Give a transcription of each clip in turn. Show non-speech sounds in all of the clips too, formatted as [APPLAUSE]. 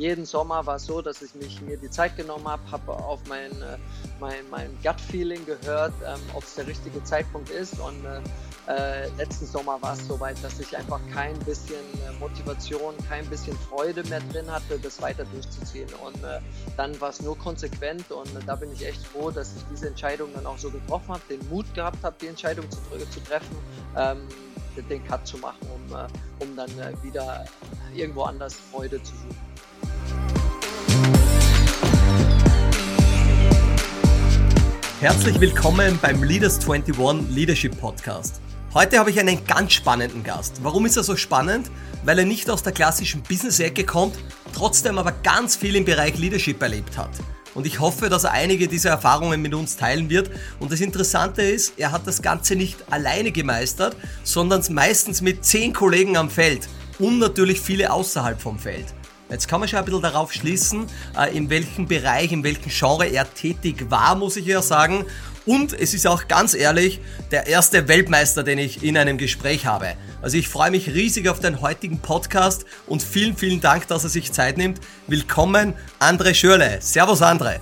jeden Sommer war es so, dass ich mich mir die Zeit genommen habe, habe auf mein, äh, mein, mein Gut-Feeling gehört, ähm, ob es der richtige Zeitpunkt ist. Und äh, äh, letzten Sommer war es soweit, dass ich einfach kein bisschen äh, Motivation, kein bisschen Freude mehr drin hatte, das weiter durchzuziehen. Und äh, dann war es nur konsequent und da bin ich echt froh, dass ich diese Entscheidung dann auch so getroffen habe, den Mut gehabt habe, die Entscheidung zu, zu treffen, ähm, den Cut zu machen, um, um dann wieder irgendwo anders Freude zu suchen. Herzlich willkommen beim Leaders 21 Leadership Podcast. Heute habe ich einen ganz spannenden Gast. Warum ist er so spannend? Weil er nicht aus der klassischen Business-Ecke kommt, trotzdem aber ganz viel im Bereich Leadership erlebt hat. Und ich hoffe, dass er einige dieser Erfahrungen mit uns teilen wird. Und das Interessante ist, er hat das Ganze nicht alleine gemeistert, sondern meistens mit zehn Kollegen am Feld und natürlich viele außerhalb vom Feld. Jetzt kann man schon ein bisschen darauf schließen, äh, in welchem Bereich, in welchem Genre er tätig war, muss ich ja sagen. Und es ist auch ganz ehrlich der erste Weltmeister, den ich in einem Gespräch habe. Also ich freue mich riesig auf den heutigen Podcast und vielen, vielen Dank, dass er sich Zeit nimmt. Willkommen, André Schürle. Servus, André.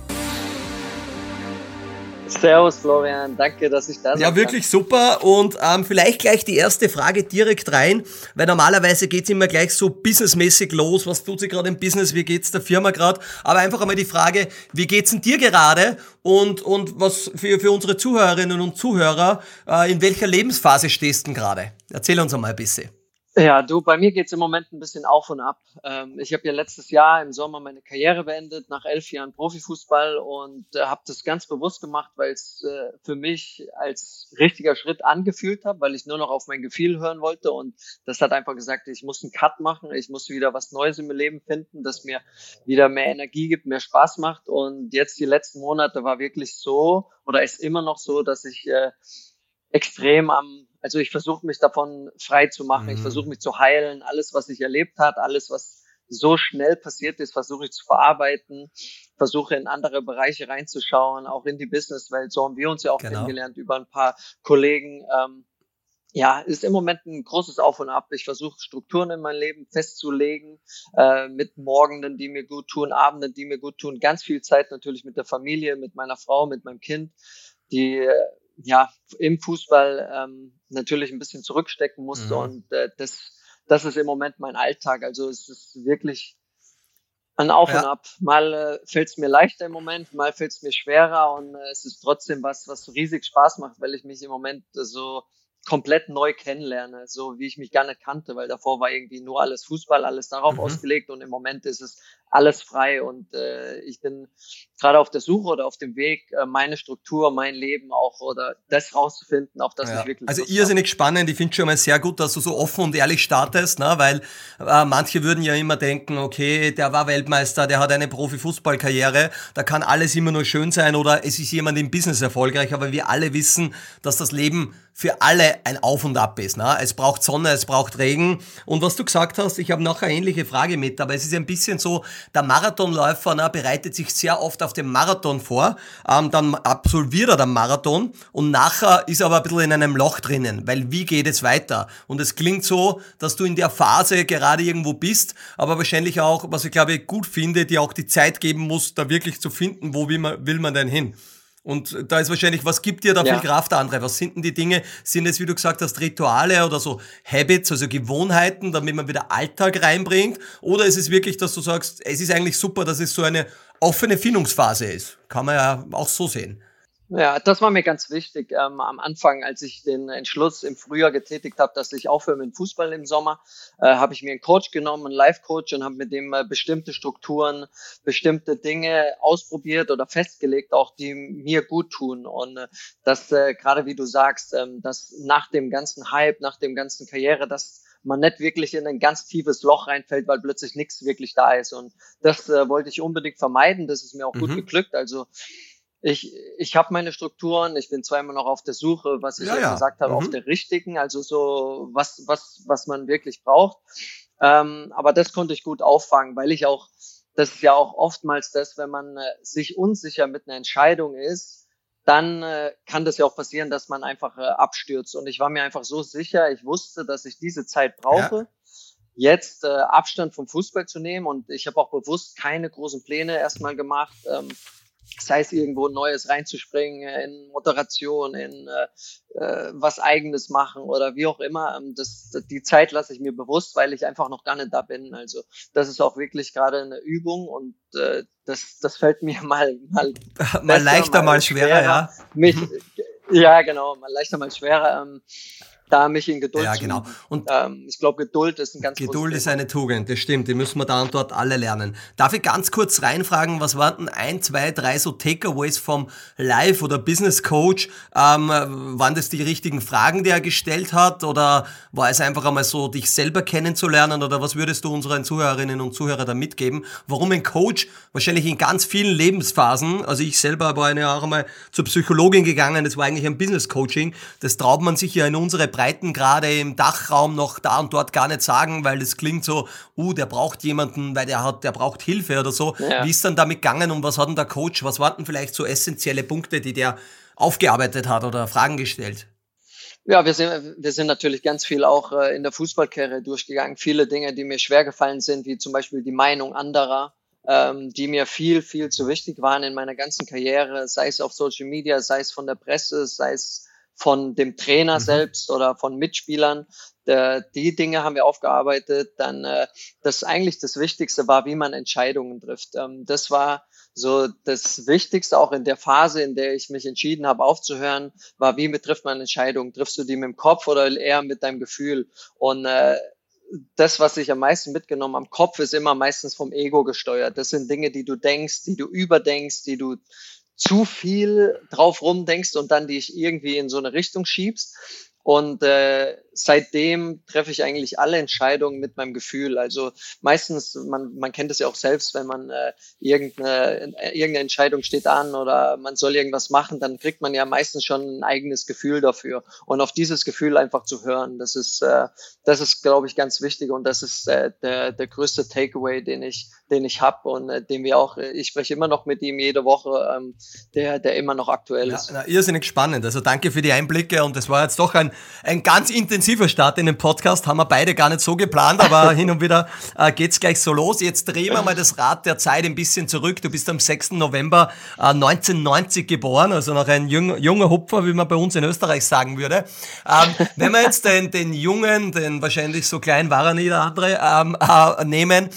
Servus Florian, danke, dass ich da bin. Ja, wirklich kann. super. Und ähm, vielleicht gleich die erste Frage direkt rein, weil normalerweise geht's immer gleich so businessmäßig los. Was tut sich gerade im Business? Wie geht's der Firma gerade? Aber einfach einmal die Frage, wie geht's denn dir gerade? Und, und was für, für unsere Zuhörerinnen und Zuhörer, äh, in welcher Lebensphase stehst du gerade? Erzähl uns einmal ein bisschen. Ja, du, bei mir geht's im Moment ein bisschen auf und ab. Ähm, ich habe ja letztes Jahr im Sommer meine Karriere beendet, nach elf Jahren Profifußball und äh, habe das ganz bewusst gemacht, weil es äh, für mich als richtiger Schritt angefühlt hat, weil ich nur noch auf mein Gefühl hören wollte und das hat einfach gesagt, ich muss einen Cut machen, ich muss wieder was Neues im Leben finden, das mir wieder mehr Energie gibt, mehr Spaß macht und jetzt die letzten Monate war wirklich so oder ist immer noch so, dass ich äh, extrem am also ich versuche mich davon frei zu machen, mhm. ich versuche mich zu heilen, alles, was ich erlebt hat, alles, was so schnell passiert ist, versuche ich zu verarbeiten, versuche in andere Bereiche reinzuschauen, auch in die Businesswelt. So haben wir uns ja auch genau. kennengelernt über ein paar Kollegen. Ähm, ja, ist im Moment ein großes Auf und Ab. Ich versuche Strukturen in mein Leben festzulegen, äh, mit Morgenden, die mir gut tun, Abenden, die mir gut tun, ganz viel Zeit natürlich mit der Familie, mit meiner Frau, mit meinem Kind, die ja im Fußball ähm, natürlich ein bisschen zurückstecken musste mhm. und äh, das das ist im Moment mein Alltag. Also es ist wirklich ein Auf ja. und Ab. Mal äh, fällt es mir leichter im Moment, mal fällt es mir schwerer und äh, es ist trotzdem was, was riesig Spaß macht, weil ich mich im Moment so komplett neu kennenlerne, so wie ich mich gar nicht kannte, weil davor war irgendwie nur alles Fußball, alles darauf mhm. ausgelegt und im Moment ist es alles frei und äh, ich bin gerade auf der Suche oder auf dem Weg, äh, meine Struktur, mein Leben auch oder das rauszufinden, auf das ja. ich wirklich. Also irrsinnig habe. spannend. Ich finde schon mal sehr gut, dass du so offen und ehrlich startest, ne? weil äh, manche würden ja immer denken, okay, der war Weltmeister, der hat eine Profifußballkarriere, da kann alles immer nur schön sein oder es ist jemand im Business erfolgreich, aber wir alle wissen, dass das Leben für alle ein Auf und Ab ist. Ne? Es braucht Sonne, es braucht Regen. Und was du gesagt hast, ich habe noch eine ähnliche Frage mit, aber es ist ein bisschen so, der Marathonläufer ne, bereitet sich sehr oft auf den Marathon vor, ähm, dann absolviert er den Marathon und nachher ist er aber ein bisschen in einem Loch drinnen, weil wie geht es weiter? Und es klingt so, dass du in der Phase gerade irgendwo bist, aber wahrscheinlich auch, was ich glaube gut finde, dir auch die Zeit geben muss, da wirklich zu finden, wo will man, will man denn hin? Und da ist wahrscheinlich, was gibt dir da ja. viel Kraft, andere? Was sind denn die Dinge? Sind es, wie du gesagt hast, Rituale oder so Habits, also Gewohnheiten, damit man wieder Alltag reinbringt? Oder ist es wirklich, dass du sagst, es ist eigentlich super, dass es so eine offene Findungsphase ist? Kann man ja auch so sehen. Ja, das war mir ganz wichtig. Ähm, am Anfang, als ich den Entschluss im Frühjahr getätigt habe, dass ich aufhöre mit Fußball im Sommer, äh, habe ich mir einen Coach genommen, einen Life-Coach und habe mit dem äh, bestimmte Strukturen, bestimmte Dinge ausprobiert oder festgelegt, auch die mir gut tun. Und äh, das, äh, gerade wie du sagst, ähm, dass nach dem ganzen Hype, nach dem ganzen Karriere, dass man nicht wirklich in ein ganz tiefes Loch reinfällt, weil plötzlich nichts wirklich da ist. Und das äh, wollte ich unbedingt vermeiden. Das ist mir auch mhm. gut geglückt. Also ich, ich habe meine Strukturen, ich bin immer noch auf der Suche, was ich ja, ja. gesagt habe, mhm. auf der richtigen, also so was, was, was man wirklich braucht. Ähm, aber das konnte ich gut auffangen, weil ich auch, das ist ja auch oftmals das, wenn man äh, sich unsicher mit einer Entscheidung ist, dann äh, kann das ja auch passieren, dass man einfach äh, abstürzt. Und ich war mir einfach so sicher, ich wusste, dass ich diese Zeit brauche. Ja jetzt äh, Abstand vom Fußball zu nehmen und ich habe auch bewusst keine großen Pläne erstmal gemacht. Ähm, sei es irgendwo Neues reinzuspringen, in Moderation, in äh, äh, was Eigenes machen oder wie auch immer. Ähm, das, die Zeit lasse ich mir bewusst, weil ich einfach noch gar nicht da bin. Also das ist auch wirklich gerade eine Übung und äh, das, das fällt mir [LAUGHS] mal mal, besser, mal leichter, mal, schwerer, schwerer, ja. Mich, ja, genau, mal leichter, mal schwerer. Ähm, da mich in Geduld Ja, genau. Und ähm, ich glaube, Geduld ist ein ganz Geduld ist eine Tugend, das stimmt. Die müssen wir da und dort alle lernen. Darf ich ganz kurz reinfragen, was waren denn ein, zwei, drei so Takeaways vom Live- oder Business Coach? Ähm, waren das die richtigen Fragen, die er gestellt hat? Oder war es einfach einmal so, dich selber kennenzulernen? Oder was würdest du unseren Zuhörerinnen und Zuhörern da mitgeben? Warum ein Coach wahrscheinlich in ganz vielen Lebensphasen, also ich selber war eine auch einmal zur Psychologin gegangen, das war eigentlich ein Business Coaching, das traut man sich ja in unsere Breitengrade im Dachraum noch da und dort gar nicht sagen, weil es klingt so, uh, der braucht jemanden, weil der hat, der braucht Hilfe oder so. Ja. Wie ist dann damit gegangen und was hat denn der Coach, was waren denn vielleicht so essentielle Punkte, die der aufgearbeitet hat oder Fragen gestellt? Ja, wir sind, wir sind natürlich ganz viel auch äh, in der Fußballkarriere durchgegangen. Viele Dinge, die mir schwer gefallen sind, wie zum Beispiel die Meinung anderer, ähm, die mir viel, viel zu wichtig waren in meiner ganzen Karriere, sei es auf Social Media, sei es von der Presse, sei es von dem Trainer mhm. selbst oder von Mitspielern. Der, die Dinge haben wir aufgearbeitet. Dann äh, das eigentlich das Wichtigste war, wie man Entscheidungen trifft. Ähm, das war so das Wichtigste auch in der Phase, in der ich mich entschieden habe aufzuhören, war, wie betrifft man Entscheidungen? Triffst du die mit dem Kopf oder eher mit deinem Gefühl? Und äh, das, was ich am meisten mitgenommen am Kopf, ist immer meistens vom Ego gesteuert. Das sind Dinge, die du denkst, die du überdenkst, die du zu viel drauf rumdenkst und dann dich irgendwie in so eine Richtung schiebst. Und äh, seitdem treffe ich eigentlich alle Entscheidungen mit meinem Gefühl. Also meistens, man, man kennt es ja auch selbst, wenn man äh, irgendeine, irgendeine Entscheidung steht an oder man soll irgendwas machen, dann kriegt man ja meistens schon ein eigenes Gefühl dafür. Und auf dieses Gefühl einfach zu hören, das ist, äh, das ist, glaube ich, ganz wichtig und das ist äh, der, der größte Takeaway, den ich, den ich habe und äh, den wir auch, äh, ich spreche immer noch mit ihm jede Woche, ähm, der, der immer noch aktuell ist. Ja, na, irrsinnig spannend. Also danke für die Einblicke und es war jetzt doch ein, ein ganz intensiver Start in den Podcast, haben wir beide gar nicht so geplant, aber [LAUGHS] hin und wieder äh, geht's gleich so los. Jetzt drehen wir mal das Rad der Zeit ein bisschen zurück. Du bist am 6. November äh, 1990 geboren, also noch ein jung, junger Hupfer, wie man bei uns in Österreich sagen würde. Ähm, wenn wir jetzt den, den Jungen, den wahrscheinlich so klein war er nie der andere, ähm, äh, nehmen,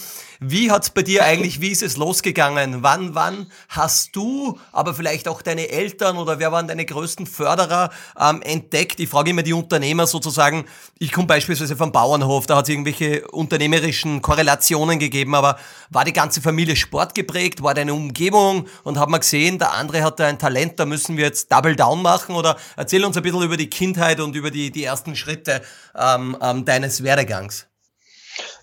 wie hat's bei dir eigentlich, wie ist es losgegangen? Wann, wann hast du, aber vielleicht auch deine Eltern oder wer waren deine größten Förderer ähm, entdeckt? Ich frage immer die Unternehmer sozusagen, ich komme beispielsweise vom Bauernhof, da hat es irgendwelche unternehmerischen Korrelationen gegeben, aber war die ganze Familie sportgeprägt? War deine Umgebung und hat man gesehen, der andere hat da ein Talent, da müssen wir jetzt Double Down machen? Oder erzähl uns ein bisschen über die Kindheit und über die, die ersten Schritte ähm, ähm, deines Werdegangs.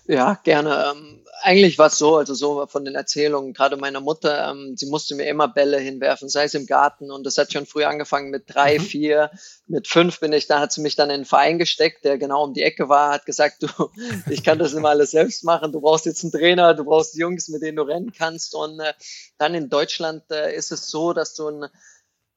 Ja, gerne. Eigentlich war es so, also so von den Erzählungen, gerade meiner Mutter, ähm, sie musste mir immer Bälle hinwerfen, sei es im Garten. Und das hat schon früh angefangen mit drei, mhm. vier, mit fünf bin ich, da hat sie mich dann in einen Verein gesteckt, der genau um die Ecke war, hat gesagt, du, [LAUGHS] ich kann das immer alles selbst machen, du brauchst jetzt einen Trainer, du brauchst Jungs, mit denen du rennen kannst. Und äh, dann in Deutschland äh, ist es so, dass du ein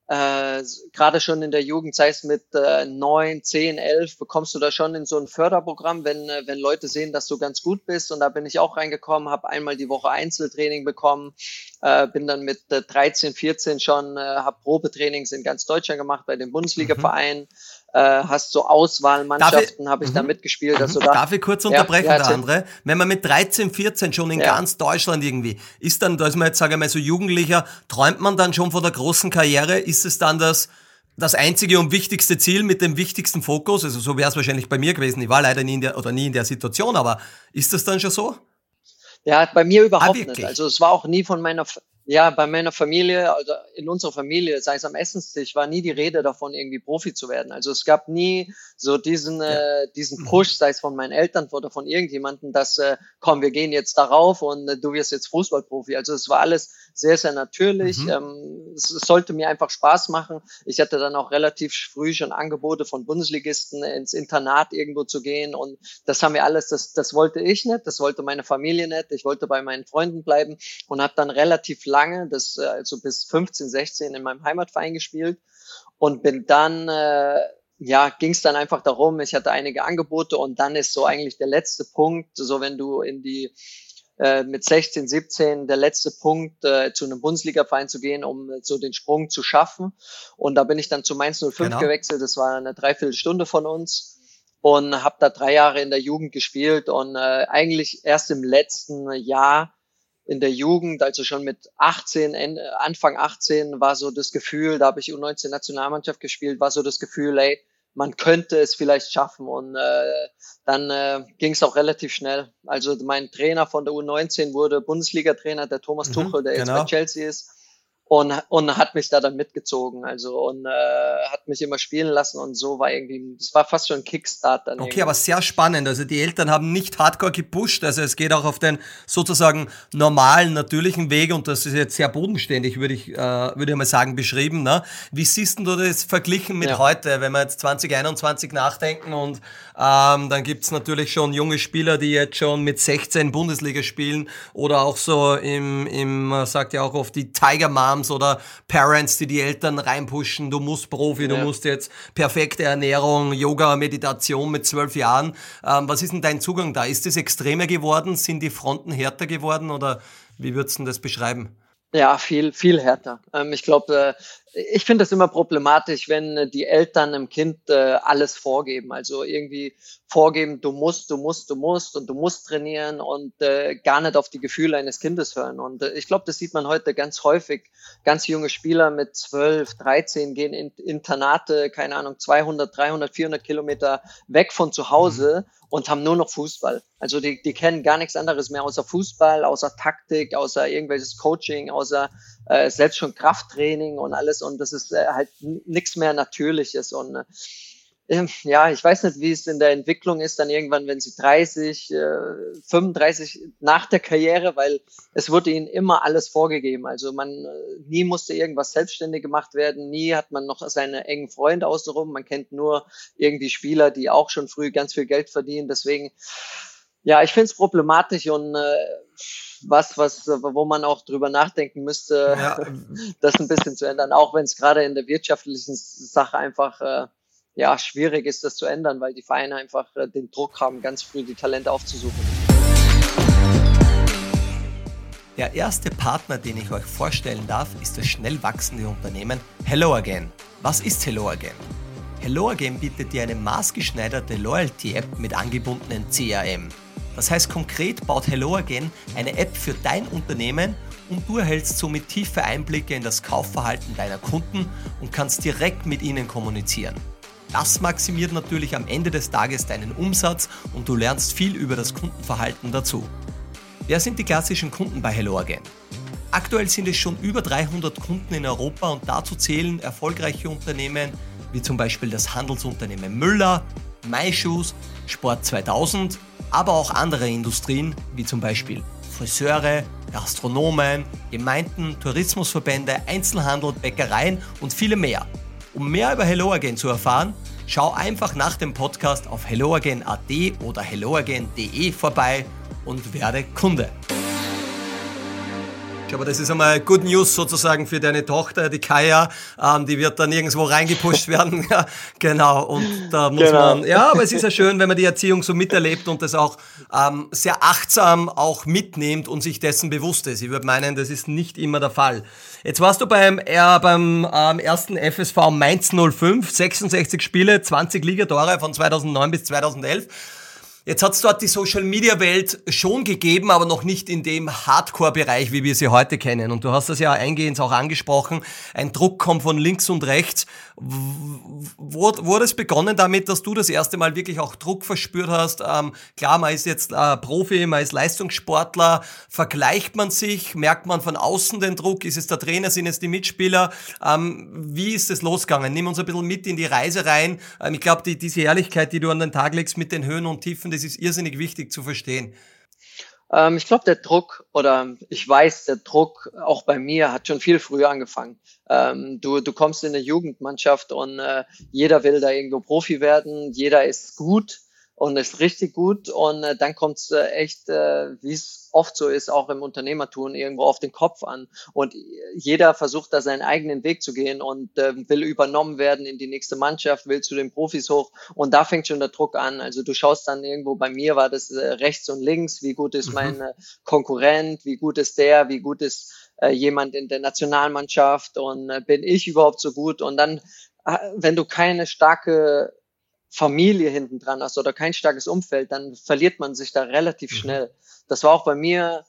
äh, gerade schon in der Jugend, sei es mit äh, 9, 10, 11, bekommst du da schon in so ein Förderprogramm, wenn, äh, wenn Leute sehen, dass du ganz gut bist. Und da bin ich auch reingekommen, habe einmal die Woche Einzeltraining bekommen, äh, bin dann mit äh, 13, 14 schon, äh, habe Probetrainings in ganz Deutschland gemacht bei den Bundesliga-Vereinen. Mhm äh, hast so Auswahlmannschaften, habe ich da mhm. mitgespielt. Also da, Darf ich kurz unterbrechen, ja, ja, der andere? Wenn man mit 13, 14 schon in ja. ganz Deutschland irgendwie ist, dann, da ist man jetzt, sage ich mal, so Jugendlicher, träumt man dann schon von der großen Karriere? Ist es dann das, das einzige und wichtigste Ziel mit dem wichtigsten Fokus? Also so wäre es wahrscheinlich bei mir gewesen. Ich war leider nie in der, oder nie in der Situation, aber ist das dann schon so? Ja, bei mir überhaupt ah, nicht. Also es war auch nie von meiner, ja, bei meiner Familie, also in unserer Familie, sei es am Essenstisch, war nie die Rede davon, irgendwie Profi zu werden. Also es gab nie so diesen, ja. äh, diesen. Push, sei es von meinen Eltern oder von irgendjemandem, dass, äh, komm, wir gehen jetzt darauf und äh, du wirst jetzt Fußballprofi. Also es war alles sehr, sehr natürlich. Mhm. Ähm, es, es sollte mir einfach Spaß machen. Ich hatte dann auch relativ früh schon Angebote von Bundesligisten ins Internat irgendwo zu gehen und das haben wir alles, das, das wollte ich nicht, das wollte meine Familie nicht. Ich wollte bei meinen Freunden bleiben und habe dann relativ lange, das äh, also bis 15, 16 in meinem Heimatverein gespielt und bin dann äh, ja, ging es dann einfach darum, ich hatte einige Angebote und dann ist so eigentlich der letzte Punkt, so wenn du in die äh, mit 16, 17 der letzte Punkt, äh, zu einem Bundesliga-Verein zu gehen, um äh, so den Sprung zu schaffen. Und da bin ich dann zu Mainz 05 genau. gewechselt. Das war eine Dreiviertelstunde von uns und habe da drei Jahre in der Jugend gespielt und äh, eigentlich erst im letzten Jahr in der Jugend, also schon mit 18, Anfang 18 war so das Gefühl, da habe ich U19 Nationalmannschaft gespielt, war so das Gefühl, ey, man könnte es vielleicht schaffen. Und äh, dann äh, ging es auch relativ schnell. Also mein Trainer von der U19 wurde Bundesliga-Trainer, der Thomas mhm, Tuchel, der genau. jetzt bei Chelsea ist und, und hat mich da dann mitgezogen. Also und äh, hat mich immer spielen lassen und so war irgendwie, das war fast schon ein Kickstart dann. Okay, irgendwie. aber sehr spannend. Also die Eltern haben nicht hardcore gepusht, also es geht auch auf den sozusagen normalen, natürlichen Weg und das ist jetzt sehr bodenständig, würde ich, äh, würde ich mal sagen, beschrieben. Ne? Wie siehst du das verglichen mit ja. heute, wenn wir jetzt 2021 nachdenken und ähm, dann gibt's natürlich schon junge Spieler, die jetzt schon mit 16 Bundesliga spielen oder auch so im, im sagt ja auch oft die Tiger Moms oder Parents, die die Eltern reinpushen. Du musst Profi, ja. du musst jetzt perfekte Ernährung, Yoga, Meditation mit zwölf Jahren. Ähm, was ist denn dein Zugang da? Ist es extremer geworden? Sind die Fronten härter geworden oder wie würdest du das beschreiben? Ja, viel, viel härter. Ähm, ich glaube, äh, ich finde es immer problematisch, wenn die Eltern dem Kind äh, alles vorgeben. Also irgendwie vorgeben, du musst, du musst, du musst und du musst trainieren und äh, gar nicht auf die Gefühle eines Kindes hören. Und ich glaube, das sieht man heute ganz häufig. Ganz junge Spieler mit 12, 13 gehen in Internate, keine Ahnung, 200, 300, 400 Kilometer weg von zu Hause. Und haben nur noch Fußball. Also die, die kennen gar nichts anderes mehr außer Fußball, außer Taktik, außer irgendwelches Coaching, außer äh, selbst schon Krafttraining und alles. Und das ist äh, halt nichts mehr Natürliches. Und äh, ja, ich weiß nicht, wie es in der Entwicklung ist, dann irgendwann, wenn sie 30, äh, 35 nach der Karriere, weil es wurde ihnen immer alles vorgegeben. Also man, äh, nie musste irgendwas selbstständig gemacht werden, nie hat man noch seine engen Freunde außenrum. Man kennt nur irgendwie Spieler, die auch schon früh ganz viel Geld verdienen. Deswegen, ja, ich finde es problematisch und äh, was, was, wo man auch drüber nachdenken müsste, ja. [LAUGHS] das ein bisschen zu ändern, auch wenn es gerade in der wirtschaftlichen Sache einfach äh, ja, schwierig ist, das zu ändern, weil die Vereine einfach äh, den Druck haben, ganz früh die Talente aufzusuchen. Der erste Partner, den ich euch vorstellen darf, ist das schnell wachsende Unternehmen Hello Again. Was ist Hello Again? Hello Again bietet dir eine maßgeschneiderte Loyalty-App mit angebundenen CRM. Das heißt konkret baut Hello Again eine App für dein Unternehmen und du erhältst somit tiefe Einblicke in das Kaufverhalten deiner Kunden und kannst direkt mit ihnen kommunizieren. Das maximiert natürlich am Ende des Tages deinen Umsatz und du lernst viel über das Kundenverhalten dazu. Wer sind die klassischen Kunden bei Hello? Aktuell sind es schon über 300 Kunden in Europa und dazu zählen erfolgreiche Unternehmen wie zum Beispiel das Handelsunternehmen Müller, MyShoes, Sport 2000, aber auch andere Industrien wie zum Beispiel Friseure, Gastronomen, Gemeinden, Tourismusverbände, Einzelhandel, Bäckereien und viele mehr. Um mehr über Hello Again zu erfahren, schau einfach nach dem Podcast auf helloagain.at oder helloagain.de vorbei und werde Kunde. Aber das ist einmal Good News sozusagen für deine Tochter, die Kaya. Ähm, die wird dann irgendwo reingepusht [LAUGHS] werden. ja, genau. Und da muss genau. man, ja, aber es ist ja schön, wenn man die Erziehung so miterlebt und das auch ähm, sehr achtsam auch mitnimmt und sich dessen bewusst ist. Ich würde meinen, das ist nicht immer der Fall. Jetzt warst du beim, äh, beim ähm, ersten FSV Mainz 05, 66 Spiele, 20 Ligatore von 2009 bis 2011. Jetzt hat es dort die Social-Media-Welt schon gegeben, aber noch nicht in dem Hardcore-Bereich, wie wir sie heute kennen. Und du hast das ja eingehend auch angesprochen. Ein Druck kommt von links und rechts. Wurde es begonnen damit, dass du das erste Mal wirklich auch Druck verspürt hast? Ähm, klar, man ist jetzt äh, Profi, man ist Leistungssportler. Vergleicht man sich? Merkt man von außen den Druck? Ist es der Trainer? Sind es die Mitspieler? Ähm, wie ist es losgegangen? Nimm uns ein bisschen mit in die Reise rein. Ähm, ich glaube, die, diese Ehrlichkeit, die du an den Tag legst mit den Höhen und Tiefen, das ist irrsinnig wichtig zu verstehen. Ähm, ich glaube, der Druck oder ich weiß, der Druck auch bei mir hat schon viel früher angefangen. Ähm, du, du kommst in eine Jugendmannschaft und äh, jeder will da irgendwo Profi werden, jeder ist gut und ist richtig gut. Und äh, dann kommt es äh, echt, äh, wie es oft so ist, auch im Unternehmertum, irgendwo auf den Kopf an. Und jeder versucht da seinen eigenen Weg zu gehen und äh, will übernommen werden in die nächste Mannschaft, will zu den Profis hoch. Und da fängt schon der Druck an. Also du schaust dann irgendwo, bei mir war das äh, rechts und links, wie gut ist mhm. mein äh, Konkurrent, wie gut ist der, wie gut ist äh, jemand in der Nationalmannschaft und äh, bin ich überhaupt so gut? Und dann, äh, wenn du keine starke Familie hinten dran hast oder kein starkes Umfeld, dann verliert man sich da relativ mhm. schnell. Das war auch bei mir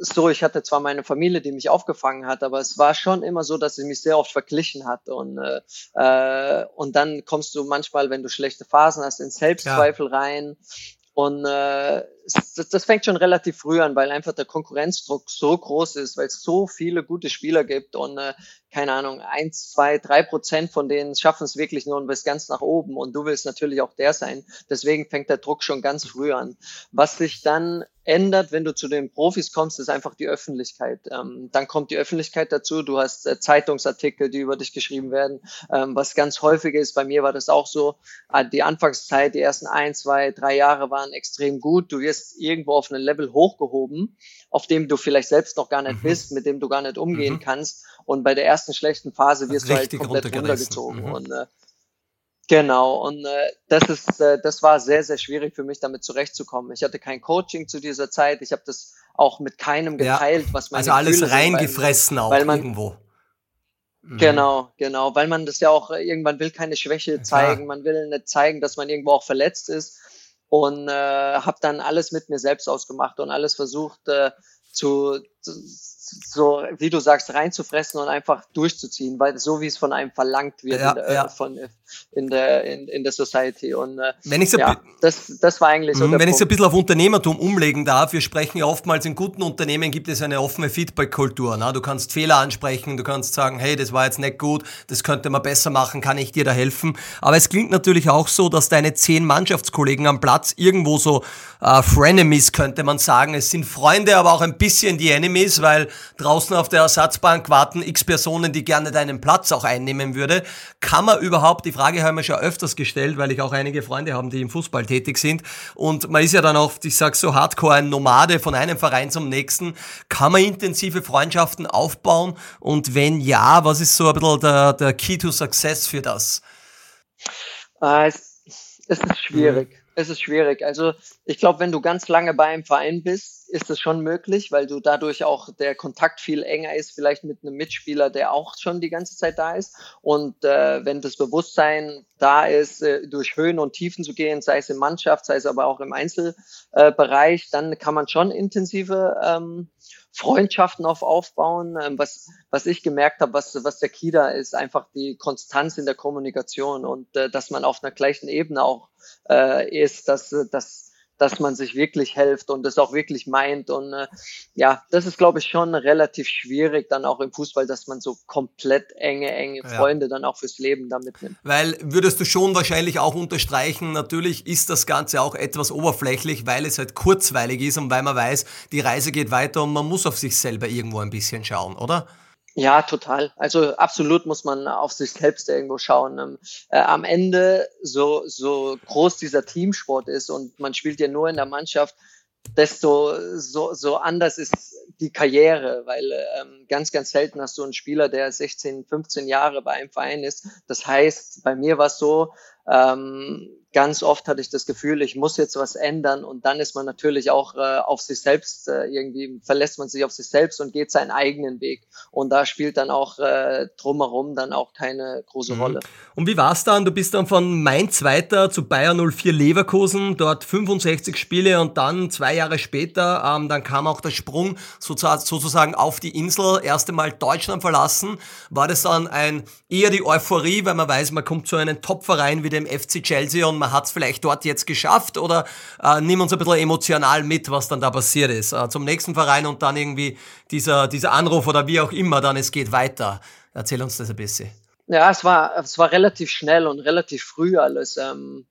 so, ich hatte zwar meine Familie, die mich aufgefangen hat, aber es war schon immer so, dass sie mich sehr oft verglichen hat. Und, äh, äh und dann kommst du manchmal, wenn du schlechte Phasen hast, in Selbstzweifel ja. rein. Und äh, das, das fängt schon relativ früh an, weil einfach der Konkurrenzdruck so groß ist, weil es so viele gute Spieler gibt und äh, keine Ahnung, eins, zwei, drei Prozent von denen schaffen es wirklich nur bis ganz nach oben und du willst natürlich auch der sein. Deswegen fängt der Druck schon ganz früh an. Was sich dann ändert, wenn du zu den Profis kommst, ist einfach die Öffentlichkeit. Ähm, dann kommt die Öffentlichkeit dazu. Du hast äh, Zeitungsartikel, die über dich geschrieben werden, ähm, was ganz häufig ist. Bei mir war das auch so. Äh, die Anfangszeit, die ersten ein, zwei, drei Jahre waren extrem gut. Du wirst irgendwo auf ein Level hochgehoben, auf dem du vielleicht selbst noch gar nicht mhm. bist, mit dem du gar nicht umgehen mhm. kannst. Und bei der ersten schlechten Phase wirst du halt komplett runtergezogen. Mhm. Und äh, Genau, und äh, das ist, äh, das war sehr, sehr schwierig für mich, damit zurechtzukommen. Ich hatte kein Coaching zu dieser Zeit. Ich habe das auch mit keinem geteilt, ja, was meine Also alles Gefühle reingefressen sind, weil, auch weil man, irgendwo. Mhm. Genau, genau, weil man das ja auch äh, irgendwann will keine Schwäche zeigen, man will nicht zeigen, dass man irgendwo auch verletzt ist und äh, habe dann alles mit mir selbst ausgemacht und alles versucht äh, zu, zu so, wie du sagst, reinzufressen und einfach durchzuziehen, weil so wie es von einem verlangt wird ja, in, der, ja. von, in, der, in, in der Society. Und äh, wenn ich so ja, das, das war eigentlich so. Mhm, wenn ich so ein bisschen auf Unternehmertum umlegen darf, wir sprechen ja oftmals in guten Unternehmen gibt es eine offene Feedback-Kultur. Ne? Du kannst Fehler ansprechen, du kannst sagen, hey, das war jetzt nicht gut, das könnte man besser machen, kann ich dir da helfen? Aber es klingt natürlich auch so, dass deine zehn Mannschaftskollegen am Platz irgendwo so äh, Frenemies, könnte man sagen. Es sind Freunde, aber auch ein bisschen die Enemies, weil draußen auf der Ersatzbank warten x Personen, die gerne deinen Platz auch einnehmen würde. Kann man überhaupt, die Frage haben wir schon öfters gestellt, weil ich auch einige Freunde habe, die im Fußball tätig sind. Und man ist ja dann oft, ich sag so hardcore, ein Nomade von einem Verein zum nächsten. Kann man intensive Freundschaften aufbauen? Und wenn ja, was ist so ein bisschen der, der Key to Success für das? Äh, es, ist schwierig. Mhm es ist schwierig. Also ich glaube, wenn du ganz lange bei einem Verein bist, ist es schon möglich, weil du dadurch auch der Kontakt viel enger ist, vielleicht mit einem Mitspieler, der auch schon die ganze Zeit da ist. Und äh, wenn das Bewusstsein da ist, äh, durch Höhen und Tiefen zu gehen, sei es in Mannschaft, sei es aber auch im Einzelbereich, äh, dann kann man schon intensive ähm, Freundschaften auf aufbauen. Ähm, was, was ich gemerkt habe, was, was der Key da ist, einfach die Konstanz in der Kommunikation und äh, dass man auf einer gleichen Ebene auch äh, ist, dass, dass dass man sich wirklich hilft und es auch wirklich meint. Und äh, ja, das ist, glaube ich, schon relativ schwierig dann auch im Fußball, dass man so komplett enge, enge Freunde ja. dann auch fürs Leben da mitnimmt. Weil würdest du schon wahrscheinlich auch unterstreichen, natürlich ist das Ganze auch etwas oberflächlich, weil es halt kurzweilig ist und weil man weiß, die Reise geht weiter und man muss auf sich selber irgendwo ein bisschen schauen, oder? Ja, total. Also absolut muss man auf sich selbst irgendwo schauen. Ähm, äh, am Ende, so, so groß dieser Teamsport ist und man spielt ja nur in der Mannschaft, desto so, so anders ist die Karriere, weil ähm, ganz, ganz selten hast du einen Spieler, der 16, 15 Jahre bei einem Verein ist. Das heißt, bei mir war es so, ähm, ganz oft hatte ich das Gefühl, ich muss jetzt was ändern und dann ist man natürlich auch äh, auf sich selbst, äh, irgendwie verlässt man sich auf sich selbst und geht seinen eigenen Weg. Und da spielt dann auch äh, drumherum dann auch keine große mhm. Rolle. Und wie war's dann? Du bist dann von Mainz weiter zu Bayern 04 Leverkusen, dort 65 Spiele und dann zwei Jahre später, ähm, dann kam auch der Sprung sozusagen auf die Insel, erste Mal Deutschland verlassen. War das dann ein eher die Euphorie, weil man weiß, man kommt zu einem Topverein wie dem FC Chelsea und man hat es vielleicht dort jetzt geschafft oder äh, nimm uns ein bisschen emotional mit, was dann da passiert ist. Äh, zum nächsten Verein und dann irgendwie dieser, dieser Anruf oder wie auch immer, dann es geht weiter. Erzähl uns das ein bisschen. Ja, es war, es war relativ schnell und relativ früh alles. Ähm,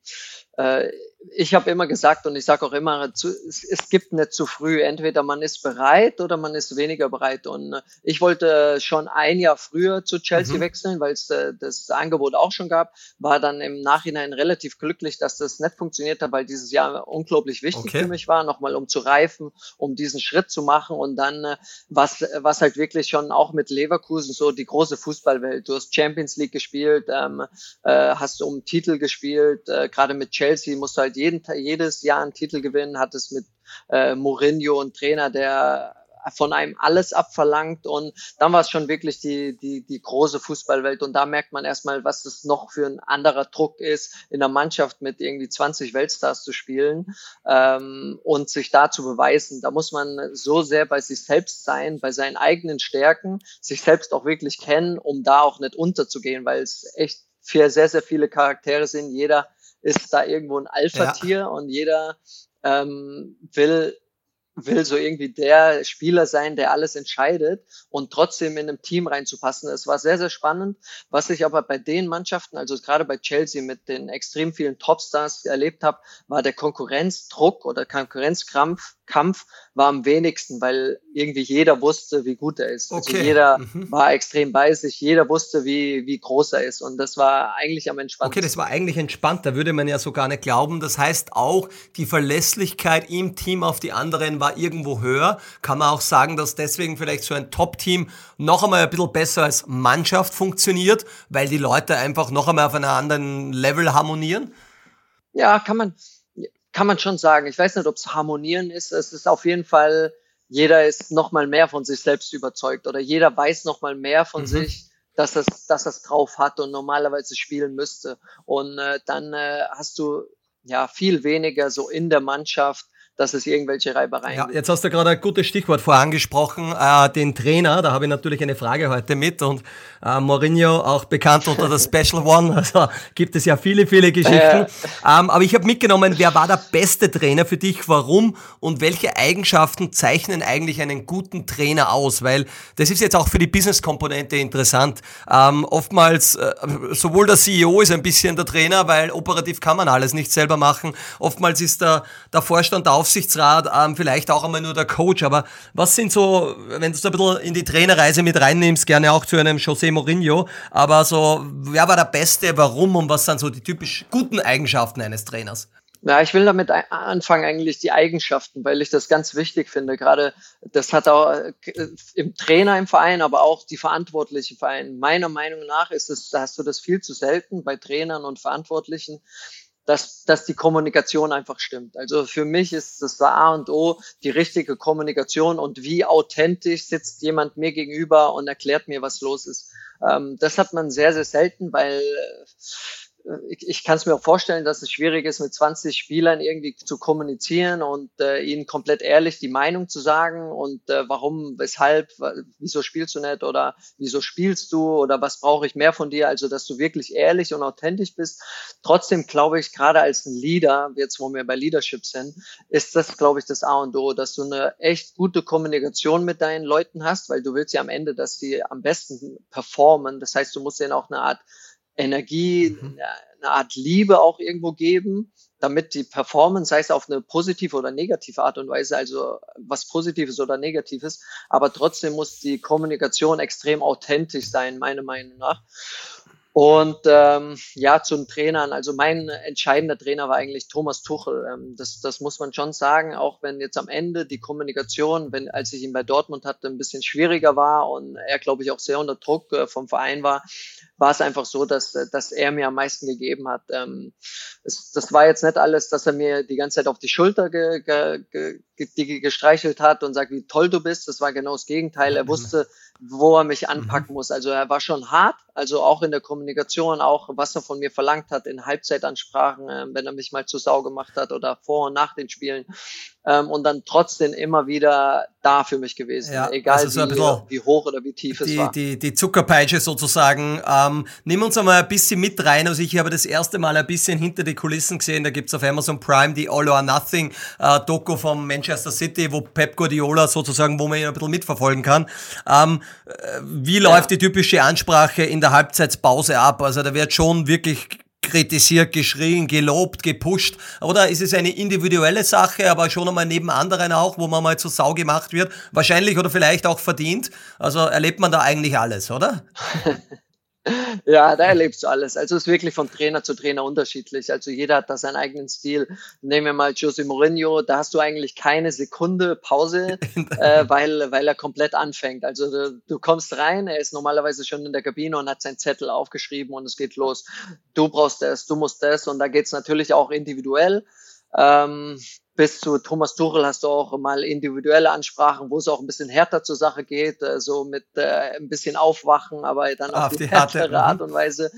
äh, ich habe immer gesagt und ich sage auch immer, es, gibt nicht zu früh. Entweder man ist bereit oder man ist weniger bereit. Und äh, ich wollte schon ein Jahr früher zu Chelsea mhm. wechseln, weil es äh, das Angebot auch schon gab. War dann im Nachhinein relativ glücklich, dass das nicht funktioniert hat, weil dieses Jahr unglaublich wichtig okay. für mich war, nochmal um zu reifen, um diesen Schritt zu machen. Und dann, äh, was, was halt wirklich schon auch mit Leverkusen so die große Fußballwelt. Du hast Champions League gespielt, ähm, äh, hast um Titel gespielt, äh, gerade mit Chelsea musst du halt jeden, jedes Jahr einen Titel gewinnen, hat es mit äh, Mourinho und Trainer, der von einem alles abverlangt und dann war es schon wirklich die, die, die große Fußballwelt und da merkt man erstmal, was das noch für ein anderer Druck ist, in der Mannschaft mit irgendwie 20 Weltstars zu spielen ähm, und sich da zu beweisen. Da muss man so sehr bei sich selbst sein, bei seinen eigenen Stärken, sich selbst auch wirklich kennen, um da auch nicht unterzugehen, weil es echt sehr, sehr viele Charaktere sind. Jeder ist da irgendwo ein Alpha-Tier ja. und jeder ähm, will will so irgendwie der Spieler sein, der alles entscheidet und trotzdem in einem Team reinzupassen. Es war sehr, sehr spannend. Was ich aber bei den Mannschaften, also gerade bei Chelsea mit den extrem vielen Topstars erlebt habe, war der Konkurrenzdruck oder Konkurrenzkampf Kampf war am wenigsten, weil irgendwie jeder wusste, wie gut er ist. Also okay. Also jeder mhm. war extrem bei sich, jeder wusste, wie, wie groß er ist. Und das war eigentlich am entspanntesten. Okay, das war eigentlich entspannt, da würde man ja so gar nicht glauben. Das heißt auch, die Verlässlichkeit im Team auf die anderen war irgendwo höher. Kann man auch sagen, dass deswegen vielleicht so ein Top-Team noch einmal ein bisschen besser als Mannschaft funktioniert, weil die Leute einfach noch einmal auf einem anderen Level harmonieren? Ja, kann man, kann man schon sagen. Ich weiß nicht, ob es harmonieren ist. Es ist auf jeden Fall, jeder ist noch mal mehr von sich selbst überzeugt oder jeder weiß noch mal mehr von mhm. sich, dass es, dass es drauf hat und normalerweise spielen müsste. Und äh, dann äh, hast du ja viel weniger so in der Mannschaft dass es irgendwelche Reibereien ja, gibt. Jetzt hast du gerade ein gutes Stichwort vorangesprochen, äh, den Trainer. Da habe ich natürlich eine Frage heute mit und äh, Mourinho, auch bekannt unter der [LAUGHS] Special One, also gibt es ja viele, viele Geschichten. Äh. Ähm, aber ich habe mitgenommen, wer war der beste Trainer für dich, warum und welche Eigenschaften zeichnen eigentlich einen guten Trainer aus? Weil das ist jetzt auch für die Business-Komponente interessant. Ähm, oftmals, äh, sowohl der CEO ist ein bisschen der Trainer, weil operativ kann man alles nicht selber machen. Oftmals ist der, der Vorstand auf Aufsichtsrat, ähm, vielleicht auch einmal nur der Coach, aber was sind so, wenn du es ein bisschen in die Trainerreise mit reinnimmst, gerne auch zu einem José Mourinho, aber so, wer war der Beste, warum und was sind so die typisch guten Eigenschaften eines Trainers? Ja, ich will damit anfangen, eigentlich die Eigenschaften, weil ich das ganz wichtig finde. Gerade das hat auch äh, im Trainer im Verein, aber auch die Verantwortlichen Verein. Meiner Meinung nach ist es, da hast du das viel zu selten bei Trainern und Verantwortlichen, dass, dass die Kommunikation einfach stimmt. Also für mich ist das A und O die richtige Kommunikation und wie authentisch sitzt jemand mir gegenüber und erklärt mir, was los ist. Ähm, das hat man sehr, sehr selten, weil ich, ich kann es mir auch vorstellen, dass es schwierig ist, mit 20 Spielern irgendwie zu kommunizieren und äh, ihnen komplett ehrlich die Meinung zu sagen und äh, warum, weshalb, wieso spielst du nicht oder wieso spielst du oder was brauche ich mehr von dir, also dass du wirklich ehrlich und authentisch bist. Trotzdem glaube ich, gerade als ein Leader, jetzt wo wir bei Leadership sind, ist das, glaube ich, das A und O, dass du eine echt gute Kommunikation mit deinen Leuten hast, weil du willst ja am Ende, dass die am besten performen. Das heißt, du musst denen auch eine Art Energie, mhm. eine Art Liebe auch irgendwo geben, damit die Performance, sei es auf eine positive oder negative Art und Weise, also was Positives oder Negatives, aber trotzdem muss die Kommunikation extrem authentisch sein, meiner Meinung nach. Und ähm, ja, zu den Trainern. Also mein entscheidender Trainer war eigentlich Thomas Tuchel. Ähm, das, das muss man schon sagen, auch wenn jetzt am Ende die Kommunikation, wenn als ich ihn bei Dortmund hatte, ein bisschen schwieriger war und er, glaube ich, auch sehr unter Druck äh, vom Verein war, war es einfach so, dass, dass er mir am meisten gegeben hat. Ähm, es, das war jetzt nicht alles, dass er mir die ganze Zeit auf die Schulter ge, ge, ge, gestreichelt hat und sagt, wie toll du bist. Das war genau das Gegenteil. Er wusste, wo er mich anpacken mhm. muss. Also er war schon hart, also auch in der Kommunikation, auch was er von mir verlangt hat in Halbzeitansprachen, äh, wenn er mich mal zu Sau gemacht hat oder vor und nach den Spielen. Ähm, und dann trotzdem immer wieder da für mich gewesen, ja, egal also so wie, wie, hoch oder wie tief die, es war. Die, die Zuckerpeitsche sozusagen. Ähm, nimm uns einmal ein bisschen mit rein. Also ich habe das erste Mal ein bisschen hinter die Kulissen gesehen. Da gibt's auf Amazon Prime die All or Nothing äh, Doku vom Manchester City, wo Pep Guardiola sozusagen, wo man ihn ein bisschen mitverfolgen kann. Ähm, wie läuft ja. die typische Ansprache in der Halbzeitpause ab? Also da wird schon wirklich kritisiert, geschrien, gelobt, gepusht? Oder ist es eine individuelle Sache, aber schon einmal neben anderen auch, wo man mal zur Sau gemacht wird? Wahrscheinlich oder vielleicht auch verdient. Also erlebt man da eigentlich alles, oder? [LAUGHS] Ja, da erlebst du alles. Also es ist wirklich von Trainer zu Trainer unterschiedlich. Also jeder hat da seinen eigenen Stil. Nehmen wir mal Jose Mourinho, da hast du eigentlich keine Sekunde Pause, [LAUGHS] äh, weil, weil er komplett anfängt. Also du, du, kommst rein, er ist normalerweise schon in der Kabine und hat seinen Zettel aufgeschrieben und es geht los. Du brauchst das, du musst das und da geht's natürlich auch individuell. Ähm, bis zu Thomas Tuchel hast du auch mal individuelle Ansprachen, wo es auch ein bisschen härter zur Sache geht, äh, so mit äh, ein bisschen Aufwachen, aber dann auf, auf die, die härtere mhm. Art und Weise.